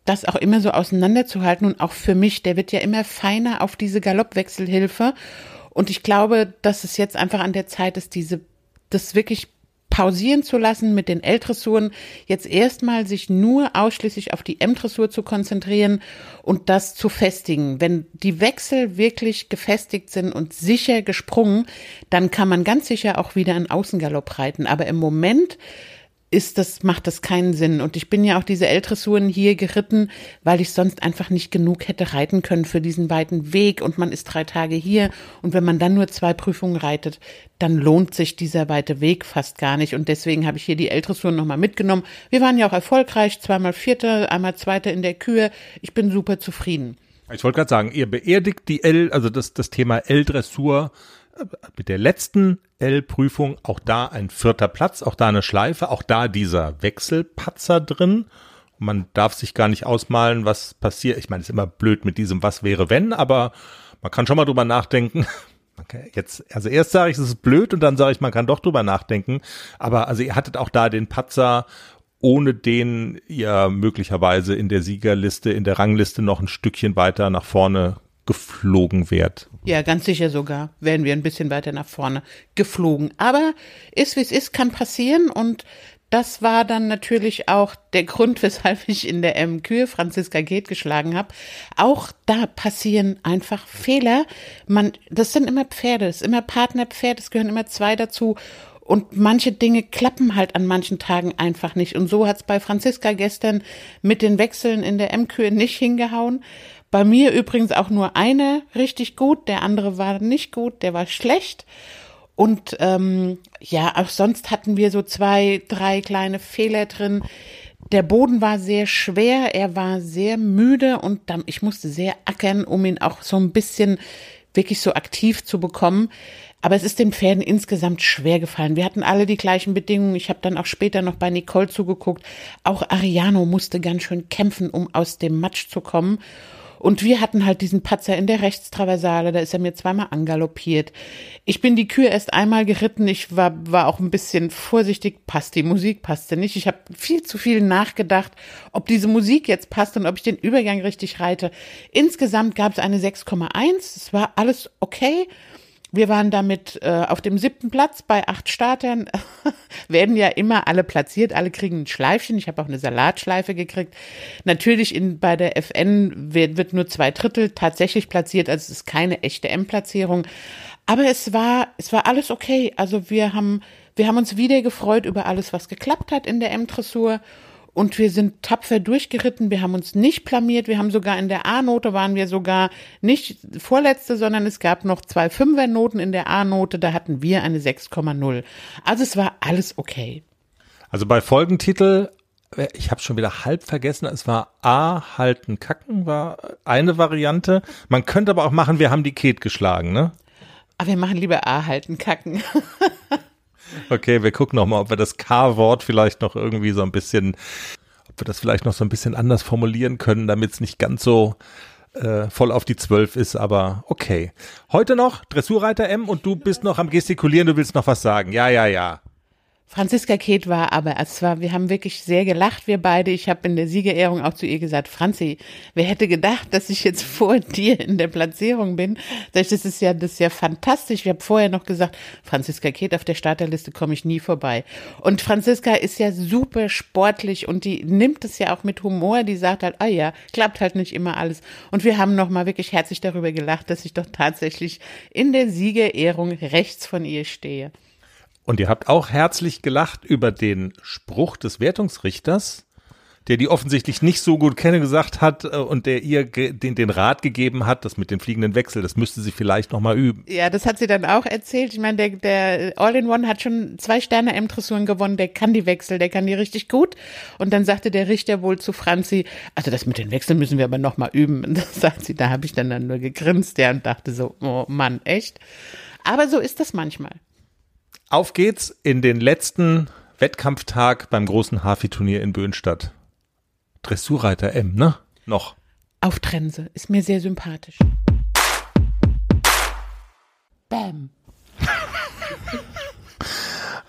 das auch immer so auseinanderzuhalten und auch für mich, der wird ja immer feiner auf diese Galoppwechselhilfe. Und ich glaube, dass es jetzt einfach an der Zeit ist, diese, das wirklich pausieren zu lassen mit den L-Dressuren, jetzt erstmal sich nur ausschließlich auf die M-Dressur zu konzentrieren und das zu festigen. Wenn die Wechsel wirklich gefestigt sind und sicher gesprungen, dann kann man ganz sicher auch wieder einen Außengalopp reiten. Aber im Moment ist das, macht das keinen Sinn. Und ich bin ja auch diese L-Dressuren hier geritten, weil ich sonst einfach nicht genug hätte reiten können für diesen weiten Weg. Und man ist drei Tage hier. Und wenn man dann nur zwei Prüfungen reitet, dann lohnt sich dieser weite Weg fast gar nicht. Und deswegen habe ich hier die L-Dressuren nochmal mitgenommen. Wir waren ja auch erfolgreich, zweimal Vierte, einmal Zweite in der Kühe. Ich bin super zufrieden. Ich wollte gerade sagen, ihr beerdigt die L, also das, das Thema L-Dressur mit der letzten L-Prüfung auch da ein vierter Platz, auch da eine Schleife, auch da dieser Wechselpatzer drin. Man darf sich gar nicht ausmalen, was passiert. Ich meine, es ist immer blöd mit diesem Was wäre wenn, aber man kann schon mal drüber nachdenken. Okay, jetzt, also erst sage ich, es ist blöd und dann sage ich, man kann doch drüber nachdenken. Aber also ihr hattet auch da den Patzer, ohne den ihr möglicherweise in der Siegerliste, in der Rangliste noch ein Stückchen weiter nach vorne geflogen wärt. Ja, ganz sicher sogar wären wir ein bisschen weiter nach vorne geflogen. Aber ist wie es ist, kann passieren und das war dann natürlich auch der Grund, weshalb ich in der M Kür Franziska Geht geschlagen habe. Auch da passieren einfach Fehler. Man, das sind immer Pferde, es ist immer Partnerpferd, es gehören immer zwei dazu. Und manche Dinge klappen halt an manchen Tagen einfach nicht. Und so hat's bei Franziska gestern mit den Wechseln in der M-Kühe nicht hingehauen. Bei mir übrigens auch nur eine richtig gut, der andere war nicht gut, der war schlecht. Und ähm, ja, auch sonst hatten wir so zwei, drei kleine Fehler drin. Der Boden war sehr schwer, er war sehr müde und dann, ich musste sehr ackern, um ihn auch so ein bisschen wirklich so aktiv zu bekommen. Aber es ist den Pferden insgesamt schwer gefallen. Wir hatten alle die gleichen Bedingungen. Ich habe dann auch später noch bei Nicole zugeguckt. Auch Ariano musste ganz schön kämpfen, um aus dem Matsch zu kommen. Und wir hatten halt diesen Patzer in der Rechtstraversale, da ist er mir zweimal angaloppiert. Ich bin die Kühe erst einmal geritten, ich war, war auch ein bisschen vorsichtig, passt die Musik, passte nicht. Ich habe viel zu viel nachgedacht, ob diese Musik jetzt passt und ob ich den Übergang richtig reite. Insgesamt gab es eine 6,1, es war alles okay. Wir waren damit äh, auf dem siebten Platz bei acht Startern. Werden ja immer alle platziert, alle kriegen ein Schleifchen. Ich habe auch eine Salatschleife gekriegt. Natürlich in, bei der FN wird, wird nur zwei Drittel tatsächlich platziert, also es ist keine echte M-Platzierung. Aber es war, es war alles okay. Also wir haben, wir haben uns wieder gefreut über alles, was geklappt hat in der M-Dressur. Und wir sind tapfer durchgeritten, wir haben uns nicht blamiert, wir haben sogar in der A-Note waren wir sogar nicht vorletzte, sondern es gab noch zwei Fünfer-Noten in der A-Note, da hatten wir eine 6,0. Also es war alles okay. Also bei Folgentitel, ich habe schon wieder halb vergessen, es war A, halten, kacken, war eine Variante. Man könnte aber auch machen, wir haben die Ket geschlagen, ne? Aber wir machen lieber A, halten, kacken. Okay, wir gucken noch mal, ob wir das K-Wort vielleicht noch irgendwie so ein bisschen, ob wir das vielleicht noch so ein bisschen anders formulieren können, damit es nicht ganz so äh, voll auf die Zwölf ist, aber okay. Heute noch Dressurreiter M und du bist noch am gestikulieren, du willst noch was sagen. Ja, ja, ja. Franziska Ket war aber, es war, wir haben wirklich sehr gelacht, wir beide. Ich habe in der Siegerehrung auch zu ihr gesagt, Franzi, wer hätte gedacht, dass ich jetzt vor dir in der Platzierung bin? Das ist ja, das ist ja fantastisch. Ich habe vorher noch gesagt, Franziska Ket auf der Starterliste komme ich nie vorbei. Und Franziska ist ja super sportlich und die nimmt es ja auch mit Humor. Die sagt halt, ah ja, klappt halt nicht immer alles. Und wir haben nochmal wirklich herzlich darüber gelacht, dass ich doch tatsächlich in der Siegerehrung rechts von ihr stehe. Und ihr habt auch herzlich gelacht über den Spruch des Wertungsrichters, der die offensichtlich nicht so gut kenne, gesagt hat äh, und der ihr den, den Rat gegeben hat, das mit den fliegenden Wechsel, das müsste sie vielleicht nochmal üben. Ja, das hat sie dann auch erzählt. Ich meine, der, der All-in-One hat schon zwei Sterne M-Dressuren gewonnen, der kann die Wechsel, der kann die richtig gut. Und dann sagte der Richter wohl zu Franzi, also das mit den Wechseln müssen wir aber nochmal üben. Und das sagt sie, da habe ich dann, dann nur gegrinst, ja, und dachte so, oh Mann, echt? Aber so ist das manchmal. Auf geht's in den letzten Wettkampftag beim großen Hafi-Turnier in Böhnstadt. Dressurreiter M, ne? Noch. Auf Trense. Ist mir sehr sympathisch. Bam.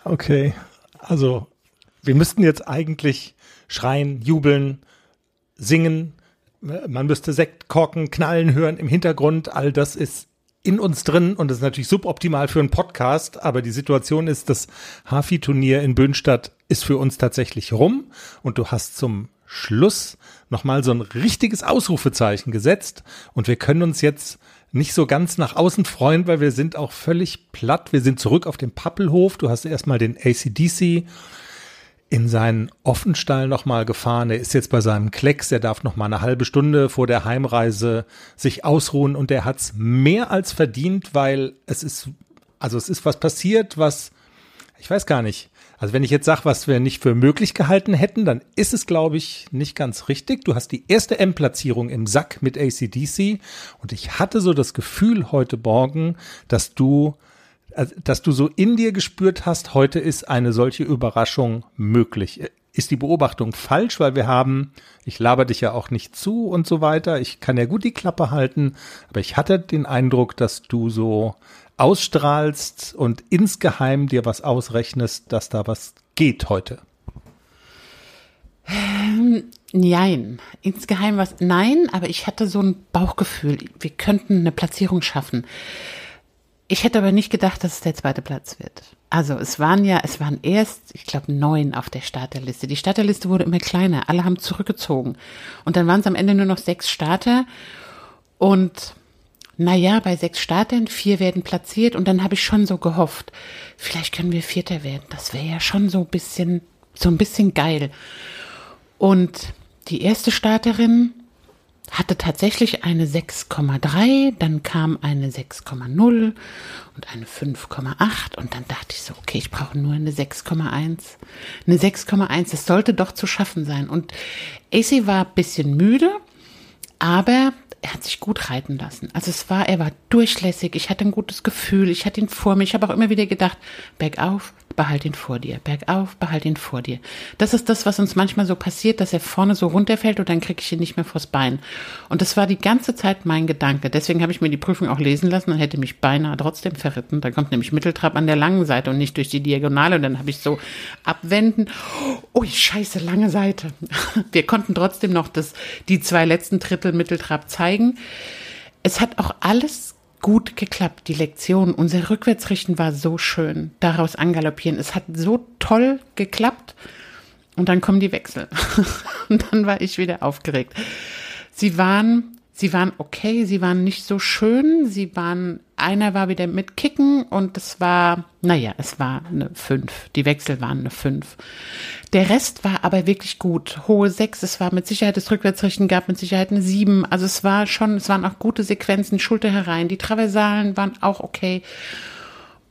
okay. Also, wir müssten jetzt eigentlich schreien, jubeln, singen. Man müsste Sektkorken knallen hören im Hintergrund. All das ist in uns drin und das ist natürlich suboptimal für einen Podcast, aber die Situation ist, das Hafi-Turnier in Böhnstadt ist für uns tatsächlich rum und du hast zum Schluss nochmal so ein richtiges Ausrufezeichen gesetzt und wir können uns jetzt nicht so ganz nach außen freuen, weil wir sind auch völlig platt. Wir sind zurück auf dem Pappelhof. Du hast erstmal den ACDC in seinen Offenstall nochmal gefahren. Er ist jetzt bei seinem Klecks. Er darf noch mal eine halbe Stunde vor der Heimreise sich ausruhen und er hat's mehr als verdient, weil es ist, also es ist was passiert, was, ich weiß gar nicht. Also wenn ich jetzt sage, was wir nicht für möglich gehalten hätten, dann ist es, glaube ich, nicht ganz richtig. Du hast die erste M-Platzierung im Sack mit ACDC und ich hatte so das Gefühl heute Morgen, dass du dass du so in dir gespürt hast, heute ist eine solche Überraschung möglich. ist die Beobachtung falsch, weil wir haben, ich laber dich ja auch nicht zu und so weiter. Ich kann ja gut die Klappe halten, aber ich hatte den Eindruck, dass du so ausstrahlst und insgeheim dir was ausrechnest, dass da was geht heute. Nein, insgeheim was, nein, aber ich hatte so ein Bauchgefühl, wir könnten eine Platzierung schaffen. Ich hätte aber nicht gedacht, dass es der zweite Platz wird. Also es waren ja, es waren erst, ich glaube, neun auf der Starterliste. Die Starterliste wurde immer kleiner, alle haben zurückgezogen. Und dann waren es am Ende nur noch sechs Starter. Und naja, bei sechs Startern, vier werden platziert und dann habe ich schon so gehofft, vielleicht können wir Vierter werden. Das wäre ja schon so ein bisschen, so ein bisschen geil. Und die erste Starterin hatte tatsächlich eine 6,3, dann kam eine 6,0 und eine 5,8 und dann dachte ich so, okay, ich brauche nur eine 6,1. Eine 6,1, das sollte doch zu schaffen sein. Und AC war ein bisschen müde, aber er hat sich gut reiten lassen. Also es war, er war durchlässig, ich hatte ein gutes Gefühl, ich hatte ihn vor mir. Ich habe auch immer wieder gedacht, bergauf, behalt ihn vor dir, bergauf, behalt ihn vor dir. Das ist das, was uns manchmal so passiert, dass er vorne so runterfällt und dann kriege ich ihn nicht mehr vors Bein. Und das war die ganze Zeit mein Gedanke. Deswegen habe ich mir die Prüfung auch lesen lassen und hätte mich beinahe trotzdem verritten. Da kommt nämlich Mitteltrab an der langen Seite und nicht durch die Diagonale. Und dann habe ich so abwenden. Oh, scheiße, lange Seite. Wir konnten trotzdem noch das, die zwei letzten Drittel Mitteltrab zeigen. Es hat auch alles gut geklappt, die Lektion. Unser Rückwärtsrichten war so schön. Daraus angaloppieren. Es hat so toll geklappt. Und dann kommen die Wechsel. und dann war ich wieder aufgeregt. Sie waren Sie waren okay, sie waren nicht so schön, sie waren, einer war wieder mit Kicken und es war, naja, es war eine fünf. Die Wechsel waren eine fünf. Der Rest war aber wirklich gut. Hohe sechs, es war mit Sicherheit das Rückwärtsrichten, gab mit Sicherheit eine sieben. Also es war schon, es waren auch gute Sequenzen, Schulter herein. Die Traversalen waren auch okay.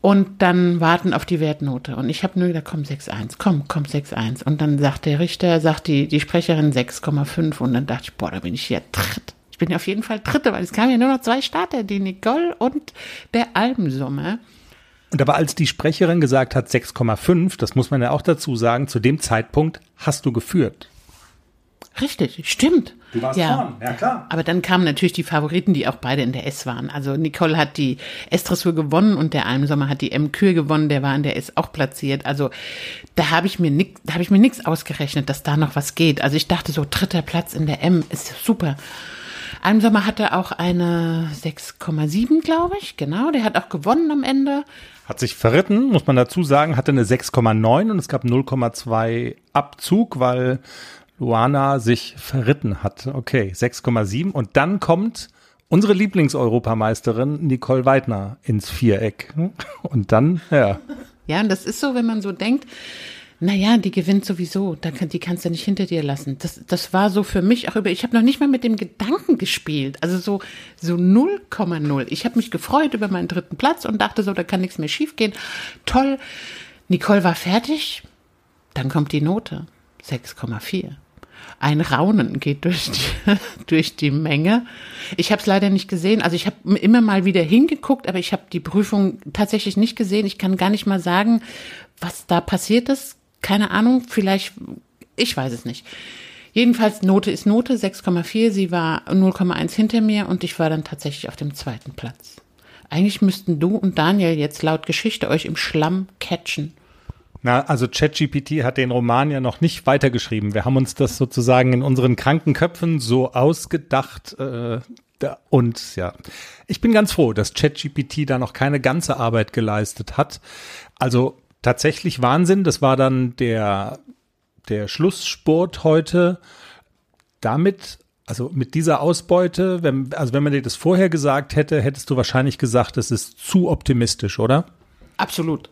Und dann warten auf die Wertnote. Und ich habe nur gesagt, komm, 6,1, komm, komm, 6,1. Und dann sagt der Richter, sagt die, die Sprecherin 6,5. Und dann dachte ich, boah, da bin ich ja tritt ich bin auf jeden Fall Dritte, weil es kamen ja nur noch zwei Starter, die Nicole und der Albensumme. Und aber als die Sprecherin gesagt hat 6,5, das muss man ja auch dazu sagen, zu dem Zeitpunkt hast du geführt. Richtig, stimmt. Du warst ja. vorn, ja klar. Aber dann kamen natürlich die Favoriten, die auch beide in der S waren. Also Nicole hat die S-Dressur gewonnen und der Almsommer hat die M-Kür gewonnen, der war in der S auch platziert. Also da habe ich mir nix, da habe ich mir nichts ausgerechnet, dass da noch was geht. Also ich dachte so, dritter Platz in der M ist super. Almsommer hatte auch eine 6,7, glaube ich. Genau, der hat auch gewonnen am Ende. Hat sich verritten, muss man dazu sagen, hatte eine 6,9 und es gab 0,2 Abzug, weil Luana sich verritten hat. Okay, 6,7 und dann kommt unsere Lieblingseuropameisterin Nicole Weidner ins Viereck. Und dann, ja. Ja, und das ist so, wenn man so denkt, naja, die gewinnt sowieso, da kann, die kannst du nicht hinter dir lassen. Das, das war so für mich auch über, ich habe noch nicht mal mit dem Gedanken gespielt, also so, so 0,0. Ich habe mich gefreut über meinen dritten Platz und dachte so, da kann nichts mehr schiefgehen. Toll, Nicole war fertig, dann kommt die Note, 6,4. Ein Raunen geht durch die, durch die Menge. Ich habe es leider nicht gesehen. Also ich habe immer mal wieder hingeguckt, aber ich habe die Prüfung tatsächlich nicht gesehen. Ich kann gar nicht mal sagen, was da passiert ist keine Ahnung, vielleicht, ich weiß es nicht. Jedenfalls Note ist Note, 6,4. Sie war 0,1 hinter mir und ich war dann tatsächlich auf dem zweiten Platz. Eigentlich müssten du und Daniel jetzt laut Geschichte euch im Schlamm catchen. Na, also ChatGPT hat den Roman ja noch nicht weitergeschrieben. Wir haben uns das sozusagen in unseren kranken Köpfen so ausgedacht. Äh, und ja, ich bin ganz froh, dass ChatGPT da noch keine ganze Arbeit geleistet hat. Also tatsächlich Wahnsinn. Das war dann der, der Schlusssport heute. Damit, also mit dieser Ausbeute, wenn, also wenn man dir das vorher gesagt hätte, hättest du wahrscheinlich gesagt, das ist zu optimistisch, oder? Absolut.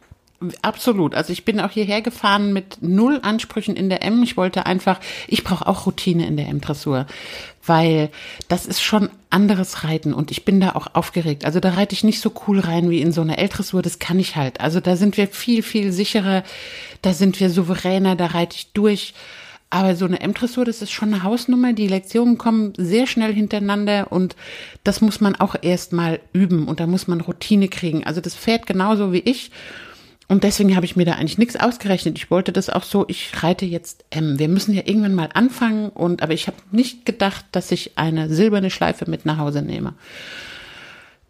Absolut. Also ich bin auch hierher gefahren mit null Ansprüchen in der M. Ich wollte einfach, ich brauche auch Routine in der M-Dressur, weil das ist schon anderes Reiten und ich bin da auch aufgeregt. Also da reite ich nicht so cool rein wie in so einer L-Dressur, das kann ich halt. Also da sind wir viel, viel sicherer, da sind wir souveräner, da reite ich durch. Aber so eine M-Dressur, das ist schon eine Hausnummer. Die Lektionen kommen sehr schnell hintereinander und das muss man auch erstmal üben und da muss man Routine kriegen. Also das fährt genauso wie ich Und deswegen habe ich mir da eigentlich nichts ausgerechnet. Ich wollte das auch so, ich reite jetzt M. Wir müssen ja irgendwann mal anfangen und aber ich habe nicht gedacht, dass ich eine silberne Schleife mit nach Hause nehme.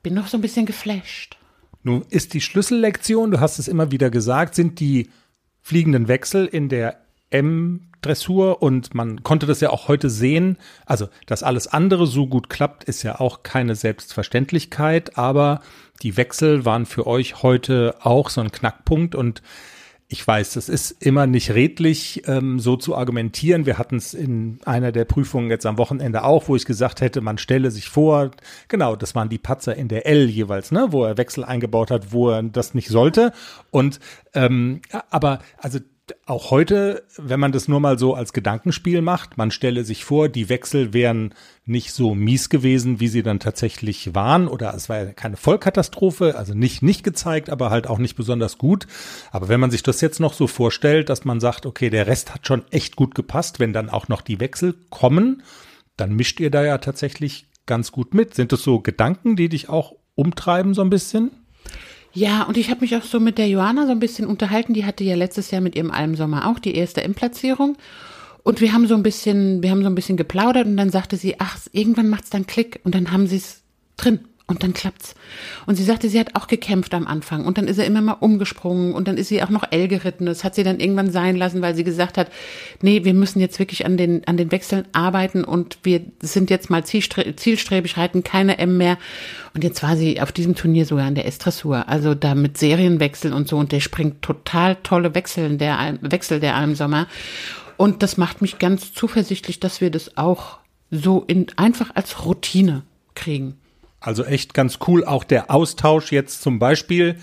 Bin noch so ein bisschen geflasht. Nun ist die Schlüssellektion, du hast es immer wieder gesagt, sind die fliegenden Wechsel in der M-Dressur und man konnte das ja auch heute sehen. Also, dass alles andere so gut klappt, ist ja auch keine Selbstverständlichkeit, aber die Wechsel waren für euch heute auch so ein Knackpunkt und ich weiß, das ist immer nicht redlich, ähm, so zu argumentieren. Wir hatten es in einer der Prüfungen jetzt am Wochenende auch, wo ich gesagt hätte, man stelle sich vor, genau, das waren die Patzer in der L jeweils, ne, wo er Wechsel eingebaut hat, wo er das nicht sollte. Und ähm, aber also auch heute, wenn man das nur mal so als Gedankenspiel macht, man stelle sich vor, die Wechsel wären nicht so mies gewesen, wie sie dann tatsächlich waren, oder es war ja keine Vollkatastrophe, also nicht nicht gezeigt, aber halt auch nicht besonders gut. Aber wenn man sich das jetzt noch so vorstellt, dass man sagt, okay, der Rest hat schon echt gut gepasst, wenn dann auch noch die Wechsel kommen, dann mischt ihr da ja tatsächlich ganz gut mit. Sind das so Gedanken, die dich auch umtreiben so ein bisschen? Ja, und ich habe mich auch so mit der Johanna so ein bisschen unterhalten. Die hatte ja letztes Jahr mit ihrem Almsommer auch die erste M-Platzierung. Und wir haben so ein bisschen, wir haben so ein bisschen geplaudert und dann sagte sie, ach, irgendwann macht's dann Klick und dann haben sie es drin. Und dann klappt's. Und sie sagte, sie hat auch gekämpft am Anfang. Und dann ist er immer mal umgesprungen. Und dann ist sie auch noch L geritten. Das hat sie dann irgendwann sein lassen, weil sie gesagt hat, nee, wir müssen jetzt wirklich an den, an den Wechseln arbeiten. Und wir sind jetzt mal zielstrebig, reiten keine M mehr. Und jetzt war sie auf diesem Turnier sogar in der S-Dressur. Also da mit Serienwechsel und so. Und der springt total tolle Wechsel, der, Wechsel der Almsommer. Und das macht mich ganz zuversichtlich, dass wir das auch so in, einfach als Routine kriegen. Also echt ganz cool. Auch der Austausch jetzt zum Beispiel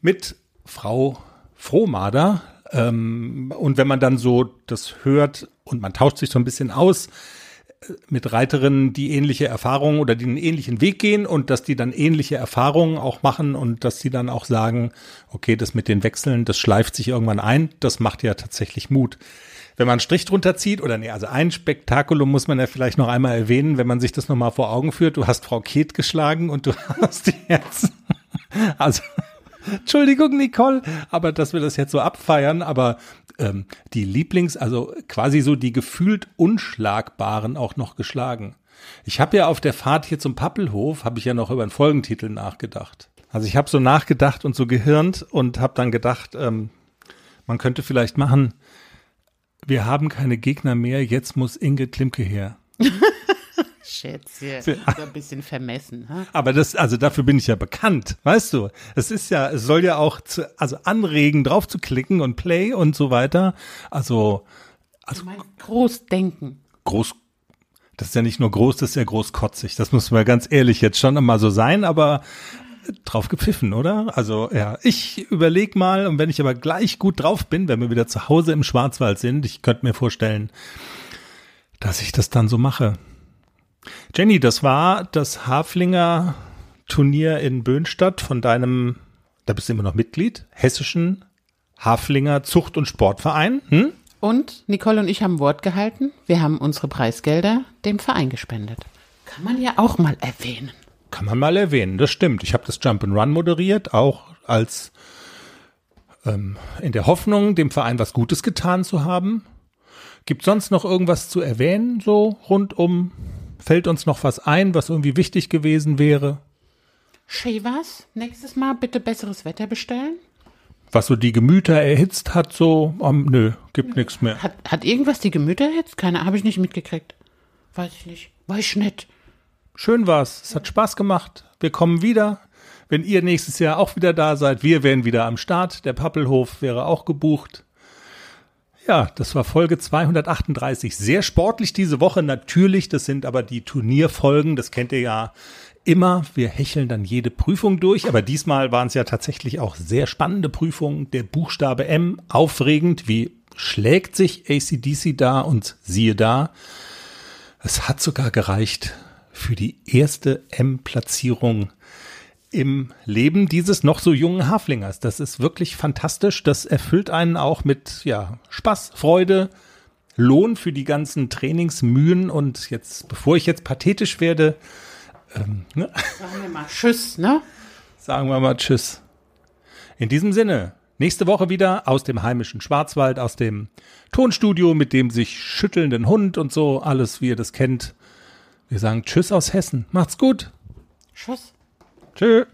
mit Frau Frohmader. Ähm, und wenn man dann so das hört und man tauscht sich so ein bisschen aus mit Reiterinnen, die ähnliche Erfahrungen oder die einen ähnlichen Weg gehen und dass die dann ähnliche Erfahrungen auch machen und dass sie dann auch sagen, okay, das mit den Wechseln, das schleift sich irgendwann ein, das macht ja tatsächlich Mut wenn man einen Strich drunter zieht, oder nee, also ein Spektakulum muss man ja vielleicht noch einmal erwähnen, wenn man sich das nochmal vor Augen führt. Du hast Frau Ket geschlagen und du hast jetzt, also, Entschuldigung, Nicole, aber dass wir das jetzt so abfeiern, aber ähm, die Lieblings, also quasi so die gefühlt Unschlagbaren auch noch geschlagen. Ich habe ja auf der Fahrt hier zum Pappelhof, habe ich ja noch über einen Folgentitel nachgedacht. Also ich habe so nachgedacht und so gehirnt und habe dann gedacht, ähm, man könnte vielleicht machen, wir haben keine Gegner mehr, jetzt muss Inge Klimke her. Schätze, so ein bisschen vermessen. Ha? Aber das, also dafür bin ich ja bekannt, weißt du. Es ist ja, es soll ja auch zu, also anregen, drauf zu klicken und Play und so weiter. Also, also groß denken. Groß, das ist ja nicht nur groß, das ist ja großkotzig. Das muss man ganz ehrlich jetzt schon einmal so sein, aber drauf gepfiffen, oder? Also ja, ich überleg mal und wenn ich aber gleich gut drauf bin, wenn wir wieder zu Hause im Schwarzwald sind, ich könnte mir vorstellen, dass ich das dann so mache. Jenny, das war das Haflinger Turnier in Böhnstadt von deinem, da bist du immer noch Mitglied, hessischen Haflinger Zucht- und Sportverein. Hm? Und Nicole und ich haben Wort gehalten. Wir haben unsere Preisgelder dem Verein gespendet. Kann man ja auch mal erwähnen. Kann man mal erwähnen, das stimmt. Ich habe das Jump and Run moderiert, auch als ähm, in der Hoffnung, dem Verein was Gutes getan zu haben. Gibt sonst noch irgendwas zu erwähnen, so rundum? Fällt uns noch was ein, was irgendwie wichtig gewesen wäre? was? nächstes Mal bitte besseres Wetter bestellen? Was so die Gemüter erhitzt hat, so, um, nö, gibt nichts mehr. Hat, hat irgendwas die Gemüter erhitzt? Keine, habe ich nicht mitgekriegt. Weiß ich nicht. Weiß ich nicht. Schön war's. Es hat Spaß gemacht. Wir kommen wieder. Wenn ihr nächstes Jahr auch wieder da seid, wir wären wieder am Start. Der Pappelhof wäre auch gebucht. Ja, das war Folge 238. Sehr sportlich diese Woche natürlich. Das sind aber die Turnierfolgen. Das kennt ihr ja immer. Wir hecheln dann jede Prüfung durch. Aber diesmal waren es ja tatsächlich auch sehr spannende Prüfungen. Der Buchstabe M, aufregend. Wie schlägt sich ACDC da? Und siehe da, es hat sogar gereicht für die erste M-Platzierung im Leben dieses noch so jungen Haflingers. Das ist wirklich fantastisch. Das erfüllt einen auch mit ja, Spaß, Freude, Lohn für die ganzen Trainingsmühen. Und jetzt, bevor ich jetzt pathetisch werde, ähm, ne? sagen wir mal Tschüss, ne? Sagen wir mal Tschüss. In diesem Sinne, Nächste Woche wieder aus dem heimischen Schwarzwald, aus dem Tonstudio mit dem sich schüttelnden Hund und so, alles wie ihr das kennt. Wir sagen Tschüss aus Hessen. Macht's gut. Tschüss. Tschö.